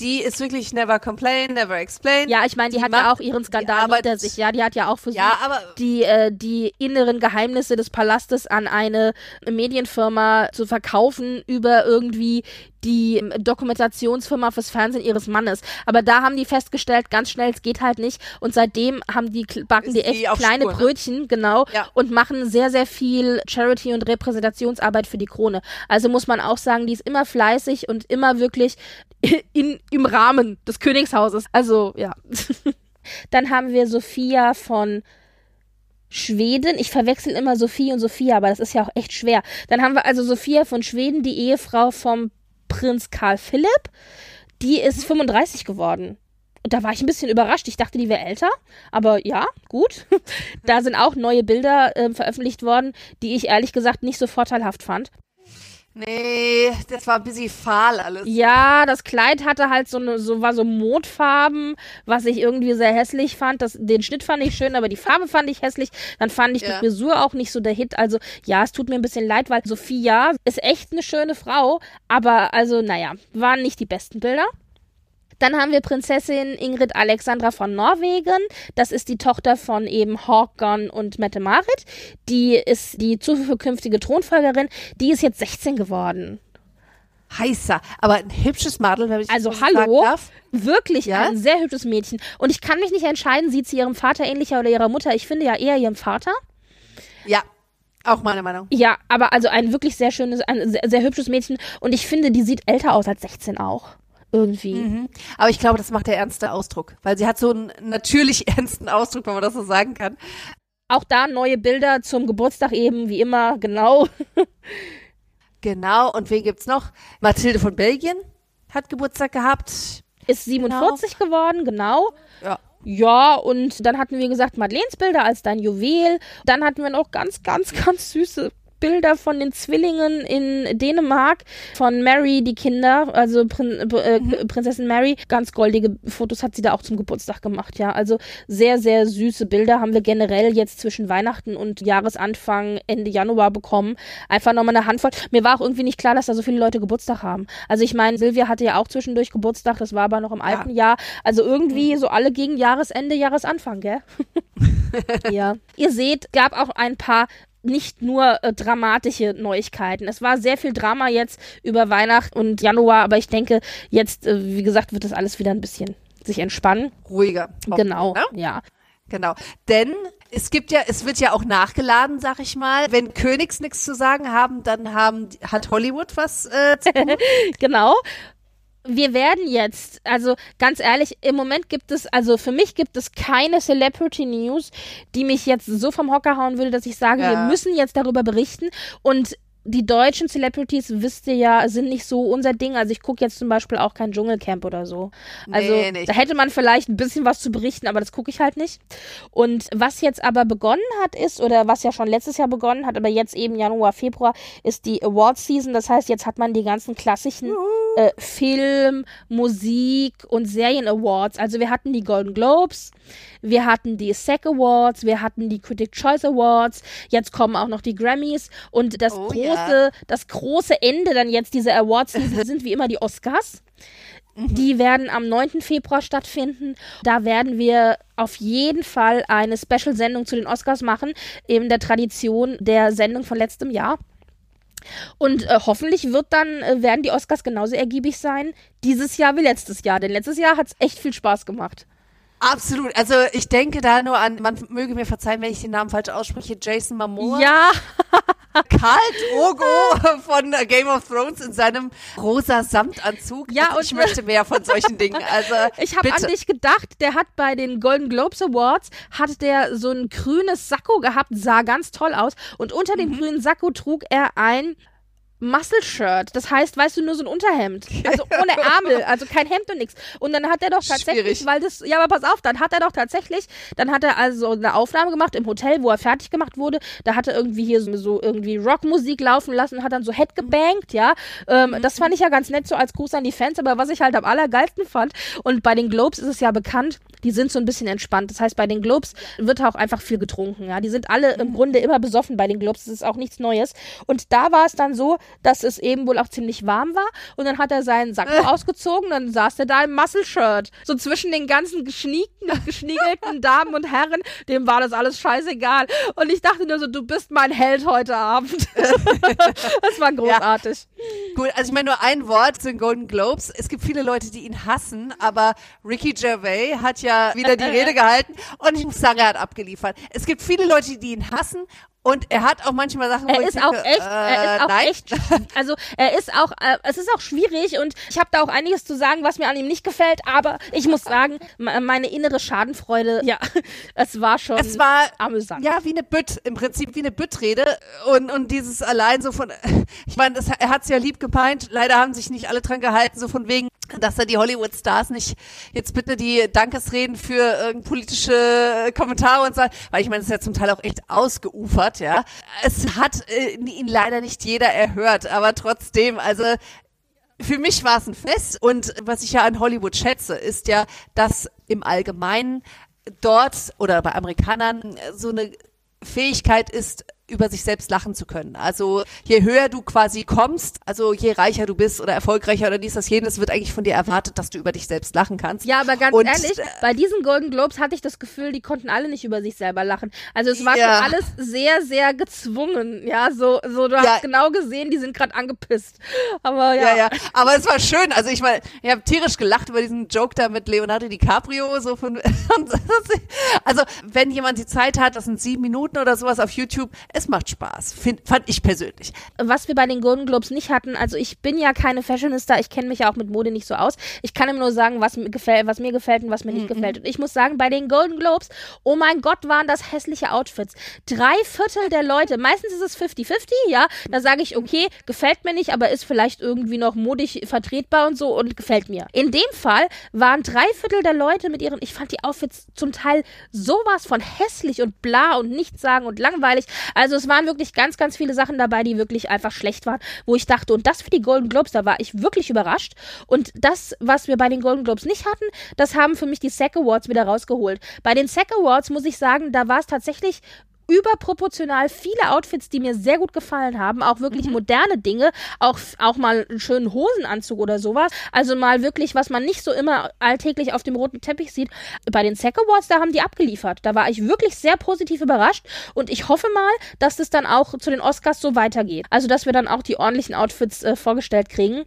die ist wirklich never complain, never explain. Ja, ich meine, die, die, hat ja auch ihren Skandal hinter sich. Ja, die hat ja auch versucht, ja, die, äh, die inneren Geheimnisse des Palastes an eine Medienfirma zu verkaufen über irgendwie die ähm, Dokumentationsfirma fürs Fernsehen ihres Mannes. Aber da haben die festgestellt, ganz schnell, es geht halt nicht. Und seitdem haben die, backen die echt kleine Spur, ne? Brötchen, genau, ja. und machen sehr, sehr viel Charity- und Repräsentationsarbeit für die Krone. Also muss man auch sagen, die ist immer fleißig und immer wirklich in, im Rahmen des Königshauses. Also, ja. Dann haben wir Sophia von Schweden. Ich verwechsel immer Sophie und Sophia, aber das ist ja auch echt schwer. Dann haben wir also Sophia von Schweden, die Ehefrau vom Prinz Karl Philipp. Die ist 35 geworden. Und da war ich ein bisschen überrascht. Ich dachte, die wäre älter. Aber ja, gut. da sind auch neue Bilder äh, veröffentlicht worden, die ich ehrlich gesagt nicht so vorteilhaft fand. Nee, das war ein bisschen fahl alles. Ja, das Kleid hatte halt so eine, so war so Mondfarben, was ich irgendwie sehr hässlich fand. Das, den Schnitt fand ich schön, aber die Farbe fand ich hässlich. Dann fand ich ja. die Frisur auch nicht so der Hit. Also ja, es tut mir ein bisschen leid, weil Sophia ist echt eine schöne Frau, aber also naja, waren nicht die besten Bilder. Dann haben wir Prinzessin Ingrid Alexandra von Norwegen. Das ist die Tochter von eben Håkon und Mette-Marit. Die ist die zukünftige Thronfolgerin. Die ist jetzt 16 geworden heißer, aber ein hübsches Madel, wenn ich Also hallo, wirklich ja? ein sehr hübsches Mädchen. Und ich kann mich nicht entscheiden, sieht sie ihrem Vater ähnlicher oder ihrer Mutter. Ich finde ja eher ihrem Vater. Ja, auch meine Meinung. Ja, aber also ein wirklich sehr schönes, ein sehr, sehr hübsches Mädchen. Und ich finde, die sieht älter aus als 16 auch irgendwie. Mhm. Aber ich glaube, das macht der ernste Ausdruck, weil sie hat so einen natürlich ernsten Ausdruck, wenn man das so sagen kann. Auch da neue Bilder zum Geburtstag eben, wie immer, genau. genau, und wen gibt's noch? Mathilde von Belgien hat Geburtstag gehabt. Ist 47 genau. geworden, genau. Ja. Ja, und dann hatten wir gesagt, Madeleines Bilder als dein Juwel. Dann hatten wir noch ganz, ganz, ganz süße Bilder von den Zwillingen in Dänemark, von Mary, die Kinder, also Prin äh, mhm. Prinzessin Mary. Ganz goldige Fotos hat sie da auch zum Geburtstag gemacht, ja. Also sehr, sehr süße Bilder haben wir generell jetzt zwischen Weihnachten und Jahresanfang, Ende Januar bekommen. Einfach nochmal eine Handvoll. Mir war auch irgendwie nicht klar, dass da so viele Leute Geburtstag haben. Also ich meine, Silvia hatte ja auch zwischendurch Geburtstag, das war aber noch im alten ja. Jahr. Also irgendwie mhm. so alle gegen Jahresende, Jahresanfang, gell? ja. Ihr seht, gab auch ein paar nicht nur äh, dramatische Neuigkeiten. Es war sehr viel Drama jetzt über Weihnachten und Januar, aber ich denke, jetzt, äh, wie gesagt, wird das alles wieder ein bisschen sich entspannen. Ruhiger. Genau, ne? ja. Genau. Denn es gibt ja, es wird ja auch nachgeladen, sag ich mal. Wenn Königs nichts zu sagen haben, dann haben, hat Hollywood was äh, zu tun. genau wir werden jetzt, also ganz ehrlich, im Moment gibt es, also für mich gibt es keine Celebrity News, die mich jetzt so vom Hocker hauen würde, dass ich sage, ja. wir müssen jetzt darüber berichten. Und die deutschen Celebrities, wisst ihr ja, sind nicht so unser Ding. Also ich gucke jetzt zum Beispiel auch kein Dschungelcamp oder so. Also nee, da hätte man vielleicht ein bisschen was zu berichten, aber das gucke ich halt nicht. Und was jetzt aber begonnen hat ist, oder was ja schon letztes Jahr begonnen hat, aber jetzt eben Januar, Februar, ist die Awards Season. Das heißt, jetzt hat man die ganzen klassischen äh, Film, Musik und Serien Awards. Also wir hatten die Golden Globes, wir hatten die SAG Awards, wir hatten die Critic Choice Awards, jetzt kommen auch noch die Grammys und das oh, große, ja. das große Ende dann jetzt dieser Awards sind wie immer die Oscars. Mhm. Die werden am 9. Februar stattfinden. Da werden wir auf jeden Fall eine Special-Sendung zu den Oscars machen, eben der Tradition der Sendung von letztem Jahr. Und äh, hoffentlich wird dann, äh, werden die Oscars genauso ergiebig sein, dieses Jahr wie letztes Jahr. Denn letztes Jahr hat es echt viel Spaß gemacht. Absolut. Also ich denke da nur an, man möge mir verzeihen, wenn ich den Namen falsch ausspreche, Jason Momoa. Ja. Karl Drogo von Game of Thrones in seinem rosa Samtanzug. Ja, also und ich möchte mehr von solchen Dingen. Also ich habe an dich gedacht. Der hat bei den Golden Globes Awards hat der so ein grünes Sakko gehabt, sah ganz toll aus. Und unter dem mhm. grünen Sakko trug er ein Muscle Shirt. Das heißt, weißt du, nur so ein Unterhemd. Also ohne Ärmel, also kein Hemd und nichts. Und dann hat er doch tatsächlich, Schwierig. weil das, ja, aber pass auf, dann hat er doch tatsächlich, dann hat er also eine Aufnahme gemacht im Hotel, wo er fertig gemacht wurde. Da hat er irgendwie hier so, so irgendwie Rockmusik laufen lassen, hat dann so Head gebankt, ja. Ähm. Das fand ich ja ganz nett so als Gruß an die Fans, aber was ich halt am allergeilsten fand, und bei den Globes ist es ja bekannt, die sind so ein bisschen entspannt. Das heißt, bei den Globes wird auch einfach viel getrunken, ja. Die sind alle im. Grunde immer besoffen bei den Globes, das ist auch nichts Neues. Und da war es dann so, dass es eben wohl auch ziemlich warm war. Und dann hat er seinen Sack äh. ausgezogen, dann saß er da im Muscle-Shirt. So zwischen den ganzen geschniegten, geschniegelten Damen und Herren, dem war das alles scheißegal. Und ich dachte nur so, du bist mein Held heute Abend. das war großartig. Ja. Gut, also ich meine nur ein Wort zu den Golden Globes. Es gibt viele Leute, die ihn hassen, aber Ricky Gervais hat ja wieder die Rede gehalten und ich muss sagen, er hat abgeliefert. Es gibt viele Leute, die ihn hassen und er hat auch manchmal Sachen, wo er ist denke, auch echt, äh, er ist auch nein. echt, also er ist auch, äh, es ist auch schwierig und ich habe da auch einiges zu sagen, was mir an ihm nicht gefällt, aber ich muss sagen, meine innere Schadenfreude, ja, es war schon es war, amüsant. Ja, wie eine Bütt, im Prinzip wie eine Büttrede und, und dieses allein so von, ich meine, er hat es ja lieb gemeint, leider haben sich nicht alle dran gehalten, so von wegen, dass er die Hollywood-Stars nicht jetzt bitte die Dankesreden für äh, politische Kommentare und so, weil ich meine, es ist ja zum Teil auch echt ausgeufert, ja. Es hat äh, ihn leider nicht jeder erhört, aber trotzdem, also für mich war es ein Fest und was ich ja an Hollywood schätze, ist ja, dass im Allgemeinen dort oder bei Amerikanern so eine Fähigkeit ist, über sich selbst lachen zu können. Also je höher du quasi kommst, also je reicher du bist oder erfolgreicher oder dies, das, jenes, wird eigentlich von dir erwartet, dass du über dich selbst lachen kannst. Ja, aber ganz Und, ehrlich, äh, bei diesen Golden Globes hatte ich das Gefühl, die konnten alle nicht über sich selber lachen. Also es war ja. alles sehr, sehr gezwungen. Ja, so, so du ja. hast genau gesehen, die sind gerade angepisst. Aber ja. Ja, ja. Aber es war schön. Also ich meine, ich habe tierisch gelacht über diesen Joke da mit Leonardo DiCaprio. So von, also wenn jemand die Zeit hat, das sind sieben Minuten oder sowas auf YouTube, es macht Spaß, find, fand ich persönlich. Was wir bei den Golden Globes nicht hatten, also ich bin ja keine Fashionista, ich kenne mich ja auch mit Mode nicht so aus. Ich kann immer nur sagen, was mir gefällt, was mir gefällt und was mir nicht mhm. gefällt. Und ich muss sagen, bei den Golden Globes, oh mein Gott, waren das hässliche Outfits. Drei Viertel der Leute, meistens ist es 50-50, ja, da sage ich, okay, gefällt mir nicht, aber ist vielleicht irgendwie noch modig vertretbar und so und gefällt mir. In dem Fall waren drei Viertel der Leute mit ihren, ich fand die Outfits zum Teil sowas von hässlich und bla und nichtssagend und langweilig. Also es waren wirklich ganz, ganz viele Sachen dabei, die wirklich einfach schlecht waren, wo ich dachte, und das für die Golden Globes, da war ich wirklich überrascht. Und das, was wir bei den Golden Globes nicht hatten, das haben für mich die SAG Awards wieder rausgeholt. Bei den SAG Awards muss ich sagen, da war es tatsächlich überproportional viele Outfits, die mir sehr gut gefallen haben. Auch wirklich mhm. moderne Dinge. Auch, auch mal einen schönen Hosenanzug oder sowas. Also mal wirklich, was man nicht so immer alltäglich auf dem roten Teppich sieht. Bei den Sack Awards, da haben die abgeliefert. Da war ich wirklich sehr positiv überrascht. Und ich hoffe mal, dass es dann auch zu den Oscars so weitergeht. Also, dass wir dann auch die ordentlichen Outfits äh, vorgestellt kriegen.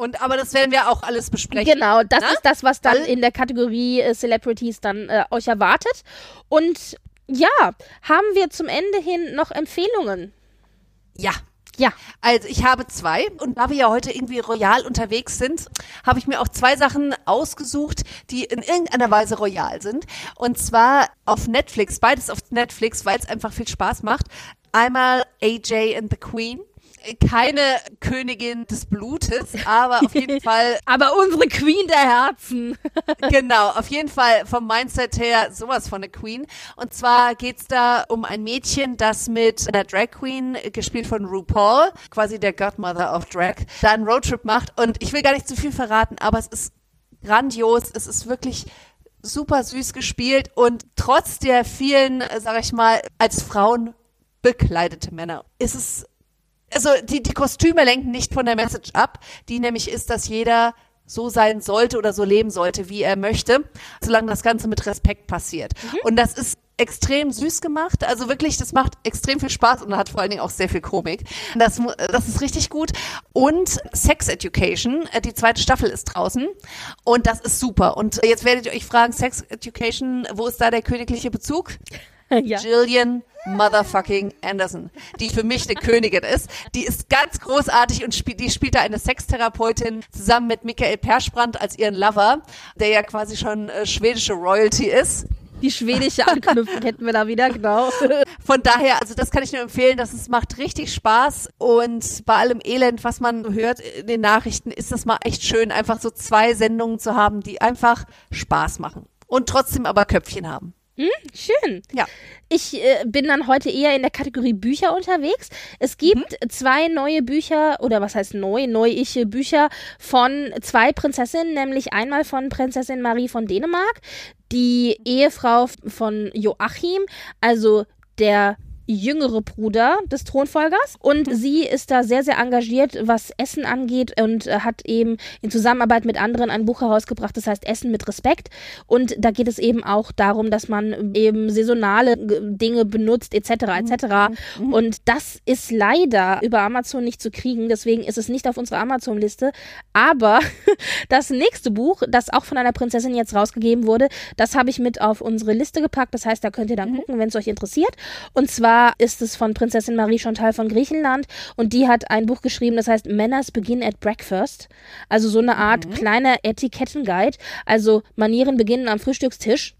Und aber das werden wir auch alles besprechen. Genau, das Na? ist das, was dann in der Kategorie äh, Celebrities dann äh, euch erwartet. Und ja, haben wir zum Ende hin noch Empfehlungen? Ja. Ja. Also ich habe zwei und da wir ja heute irgendwie royal unterwegs sind, habe ich mir auch zwei Sachen ausgesucht, die in irgendeiner Weise royal sind. Und zwar auf Netflix, beides auf Netflix, weil es einfach viel Spaß macht. Einmal AJ and the Queen keine Königin des Blutes, aber auf jeden Fall. aber unsere Queen der Herzen. genau, auf jeden Fall vom Mindset her sowas von eine Queen. Und zwar geht's da um ein Mädchen, das mit einer Drag Queen, gespielt von RuPaul, quasi der Godmother of Drag, da einen Roadtrip macht. Und ich will gar nicht zu viel verraten, aber es ist grandios. Es ist wirklich super süß gespielt und trotz der vielen, sag ich mal, als Frauen bekleidete Männer ist es also die, die Kostüme lenken nicht von der Message ab, die nämlich ist, dass jeder so sein sollte oder so leben sollte, wie er möchte, solange das Ganze mit Respekt passiert. Mhm. Und das ist extrem süß gemacht. Also wirklich, das macht extrem viel Spaß und hat vor allen Dingen auch sehr viel Komik. Das, das ist richtig gut. Und Sex Education, äh, die zweite Staffel ist draußen und das ist super. Und jetzt werdet ihr euch fragen, Sex Education, wo ist da der königliche Bezug? ja. Jillian Motherfucking Anderson, die für mich eine Königin ist. Die ist ganz großartig und spielt, die spielt da eine Sextherapeutin zusammen mit Michael Persbrandt als ihren Lover, der ja quasi schon äh, schwedische Royalty ist. Die schwedische Anknüpfung hätten wir da wieder, genau. Von daher, also das kann ich nur empfehlen, dass es macht richtig Spaß und bei allem Elend, was man hört in den Nachrichten, ist das mal echt schön, einfach so zwei Sendungen zu haben, die einfach Spaß machen und trotzdem aber Köpfchen haben. Hm, schön. Ja. Ich äh, bin dann heute eher in der Kategorie Bücher unterwegs. Es gibt mhm. zwei neue Bücher, oder was heißt neu, neuische Bücher von zwei Prinzessinnen, nämlich einmal von Prinzessin Marie von Dänemark, die Ehefrau von Joachim, also der jüngere Bruder des Thronfolgers und sie ist da sehr, sehr engagiert, was Essen angeht und äh, hat eben in Zusammenarbeit mit anderen ein Buch herausgebracht, das heißt Essen mit Respekt und da geht es eben auch darum, dass man eben saisonale Dinge benutzt etc. etc. Mhm. Und das ist leider über Amazon nicht zu kriegen, deswegen ist es nicht auf unserer Amazon-Liste, aber das nächste Buch, das auch von einer Prinzessin jetzt rausgegeben wurde, das habe ich mit auf unsere Liste gepackt, das heißt, da könnt ihr dann mhm. gucken, wenn es euch interessiert und zwar ist es von Prinzessin Marie Chantal von Griechenland und die hat ein Buch geschrieben, das heißt Manners Begin at Breakfast. Also so eine Art mhm. kleiner Etikettenguide. Also Manieren beginnen am Frühstückstisch.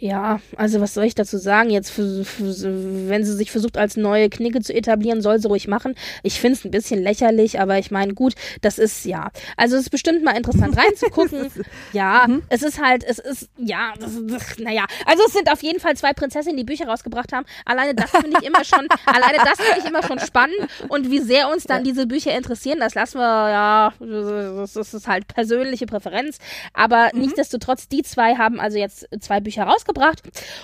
Ja, also was soll ich dazu sagen? Jetzt, wenn sie sich versucht, als neue Knigge zu etablieren, soll sie ruhig machen. Ich finde es ein bisschen lächerlich, aber ich meine, gut, das ist ja. Also es ist bestimmt mal interessant reinzugucken. ja, mhm. es ist halt, es ist, ja, das, das, naja. Also es sind auf jeden Fall zwei Prinzessinnen, die Bücher rausgebracht haben. Alleine das finde ich immer schon, alleine das finde ich immer schon spannend. Und wie sehr uns dann diese Bücher interessieren, das lassen wir, ja, das ist halt persönliche Präferenz. Aber mhm. nichtsdestotrotz, die zwei haben also jetzt zwei Bücher rausgebracht rausgebracht.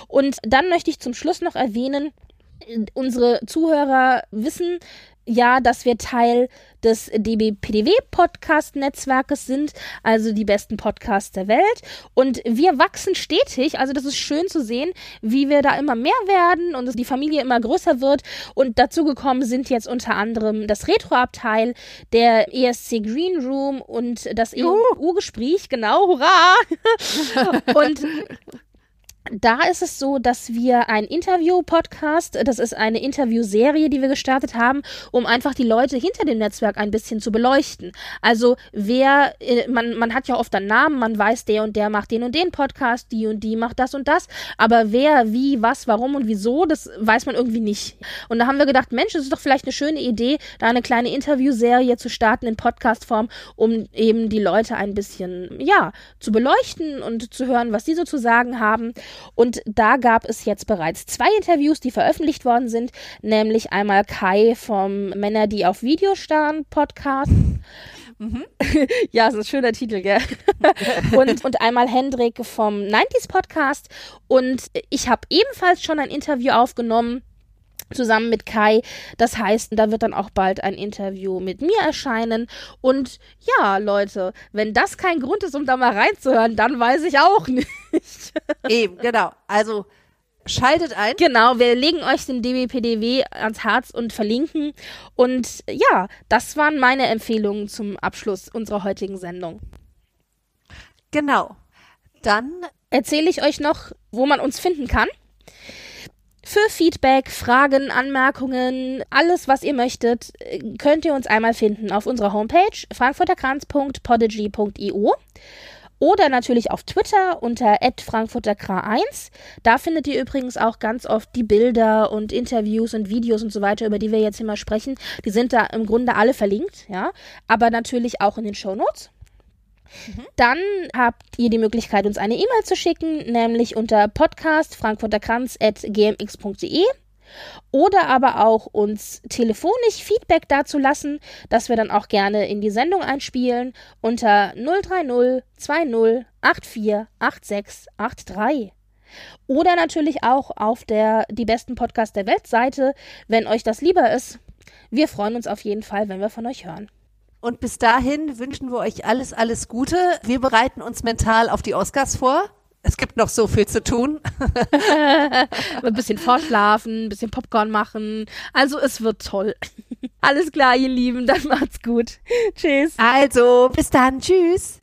Und dann möchte ich zum Schluss noch erwähnen, unsere Zuhörer wissen, ja, dass wir Teil des DBPDW-Podcast-Netzwerkes sind, also die besten Podcasts der Welt. Und wir wachsen stetig, also das ist schön zu sehen, wie wir da immer mehr werden und die Familie immer größer wird. Und dazu gekommen sind jetzt unter anderem das Retro-Abteil, der ESC Green Room und das EU-Gespräch, genau, hurra! und da ist es so, dass wir ein Interview-Podcast, das ist eine Interviewserie, die wir gestartet haben, um einfach die Leute hinter dem Netzwerk ein bisschen zu beleuchten. Also wer, äh, man, man hat ja oft einen Namen, man weiß, der und der macht den und den Podcast, die und die macht das und das, aber wer, wie, was, warum und wieso, das weiß man irgendwie nicht. Und da haben wir gedacht, Mensch, das ist doch vielleicht eine schöne Idee, da eine kleine Interviewserie zu starten in Podcastform, um eben die Leute ein bisschen, ja, zu beleuchten und zu hören, was die so zu sagen haben. Und da gab es jetzt bereits zwei Interviews, die veröffentlicht worden sind, nämlich einmal Kai vom Männer, die auf Video starren Podcast. Mhm. ja, ist ein schöner Titel, gell? und, und einmal Hendrik vom 90s Podcast. Und ich habe ebenfalls schon ein Interview aufgenommen zusammen mit Kai. Das heißt, da wird dann auch bald ein Interview mit mir erscheinen. Und ja, Leute, wenn das kein Grund ist, um da mal reinzuhören, dann weiß ich auch nicht. Eben, genau. Also schaltet ein. Genau, wir legen euch den DBPDW ans Herz und verlinken. Und ja, das waren meine Empfehlungen zum Abschluss unserer heutigen Sendung. Genau. Dann erzähle ich euch noch, wo man uns finden kann. Für Feedback, Fragen, Anmerkungen, alles, was ihr möchtet, könnt ihr uns einmal finden auf unserer Homepage frankfurterkranz.podigy.io Oder natürlich auf Twitter unter frankfurterkra1. Da findet ihr übrigens auch ganz oft die Bilder und Interviews und Videos und so weiter, über die wir jetzt immer sprechen. Die sind da im Grunde alle verlinkt, ja. Aber natürlich auch in den Show Notes. Dann habt ihr die Möglichkeit, uns eine E-Mail zu schicken, nämlich unter podcastfrankfurterkranz.gmx.de oder aber auch uns telefonisch Feedback dazu lassen, dass wir dann auch gerne in die Sendung einspielen unter 030 20 84 86 83. Oder natürlich auch auf der Die besten Podcast der Welt Seite, wenn euch das lieber ist. Wir freuen uns auf jeden Fall, wenn wir von euch hören. Und bis dahin wünschen wir euch alles, alles Gute. Wir bereiten uns mental auf die Oscars vor. Es gibt noch so viel zu tun. ein bisschen vorschlafen, ein bisschen Popcorn machen. Also es wird toll. Alles klar, ihr Lieben, dann macht's gut. Tschüss. Also, bis dann. Tschüss.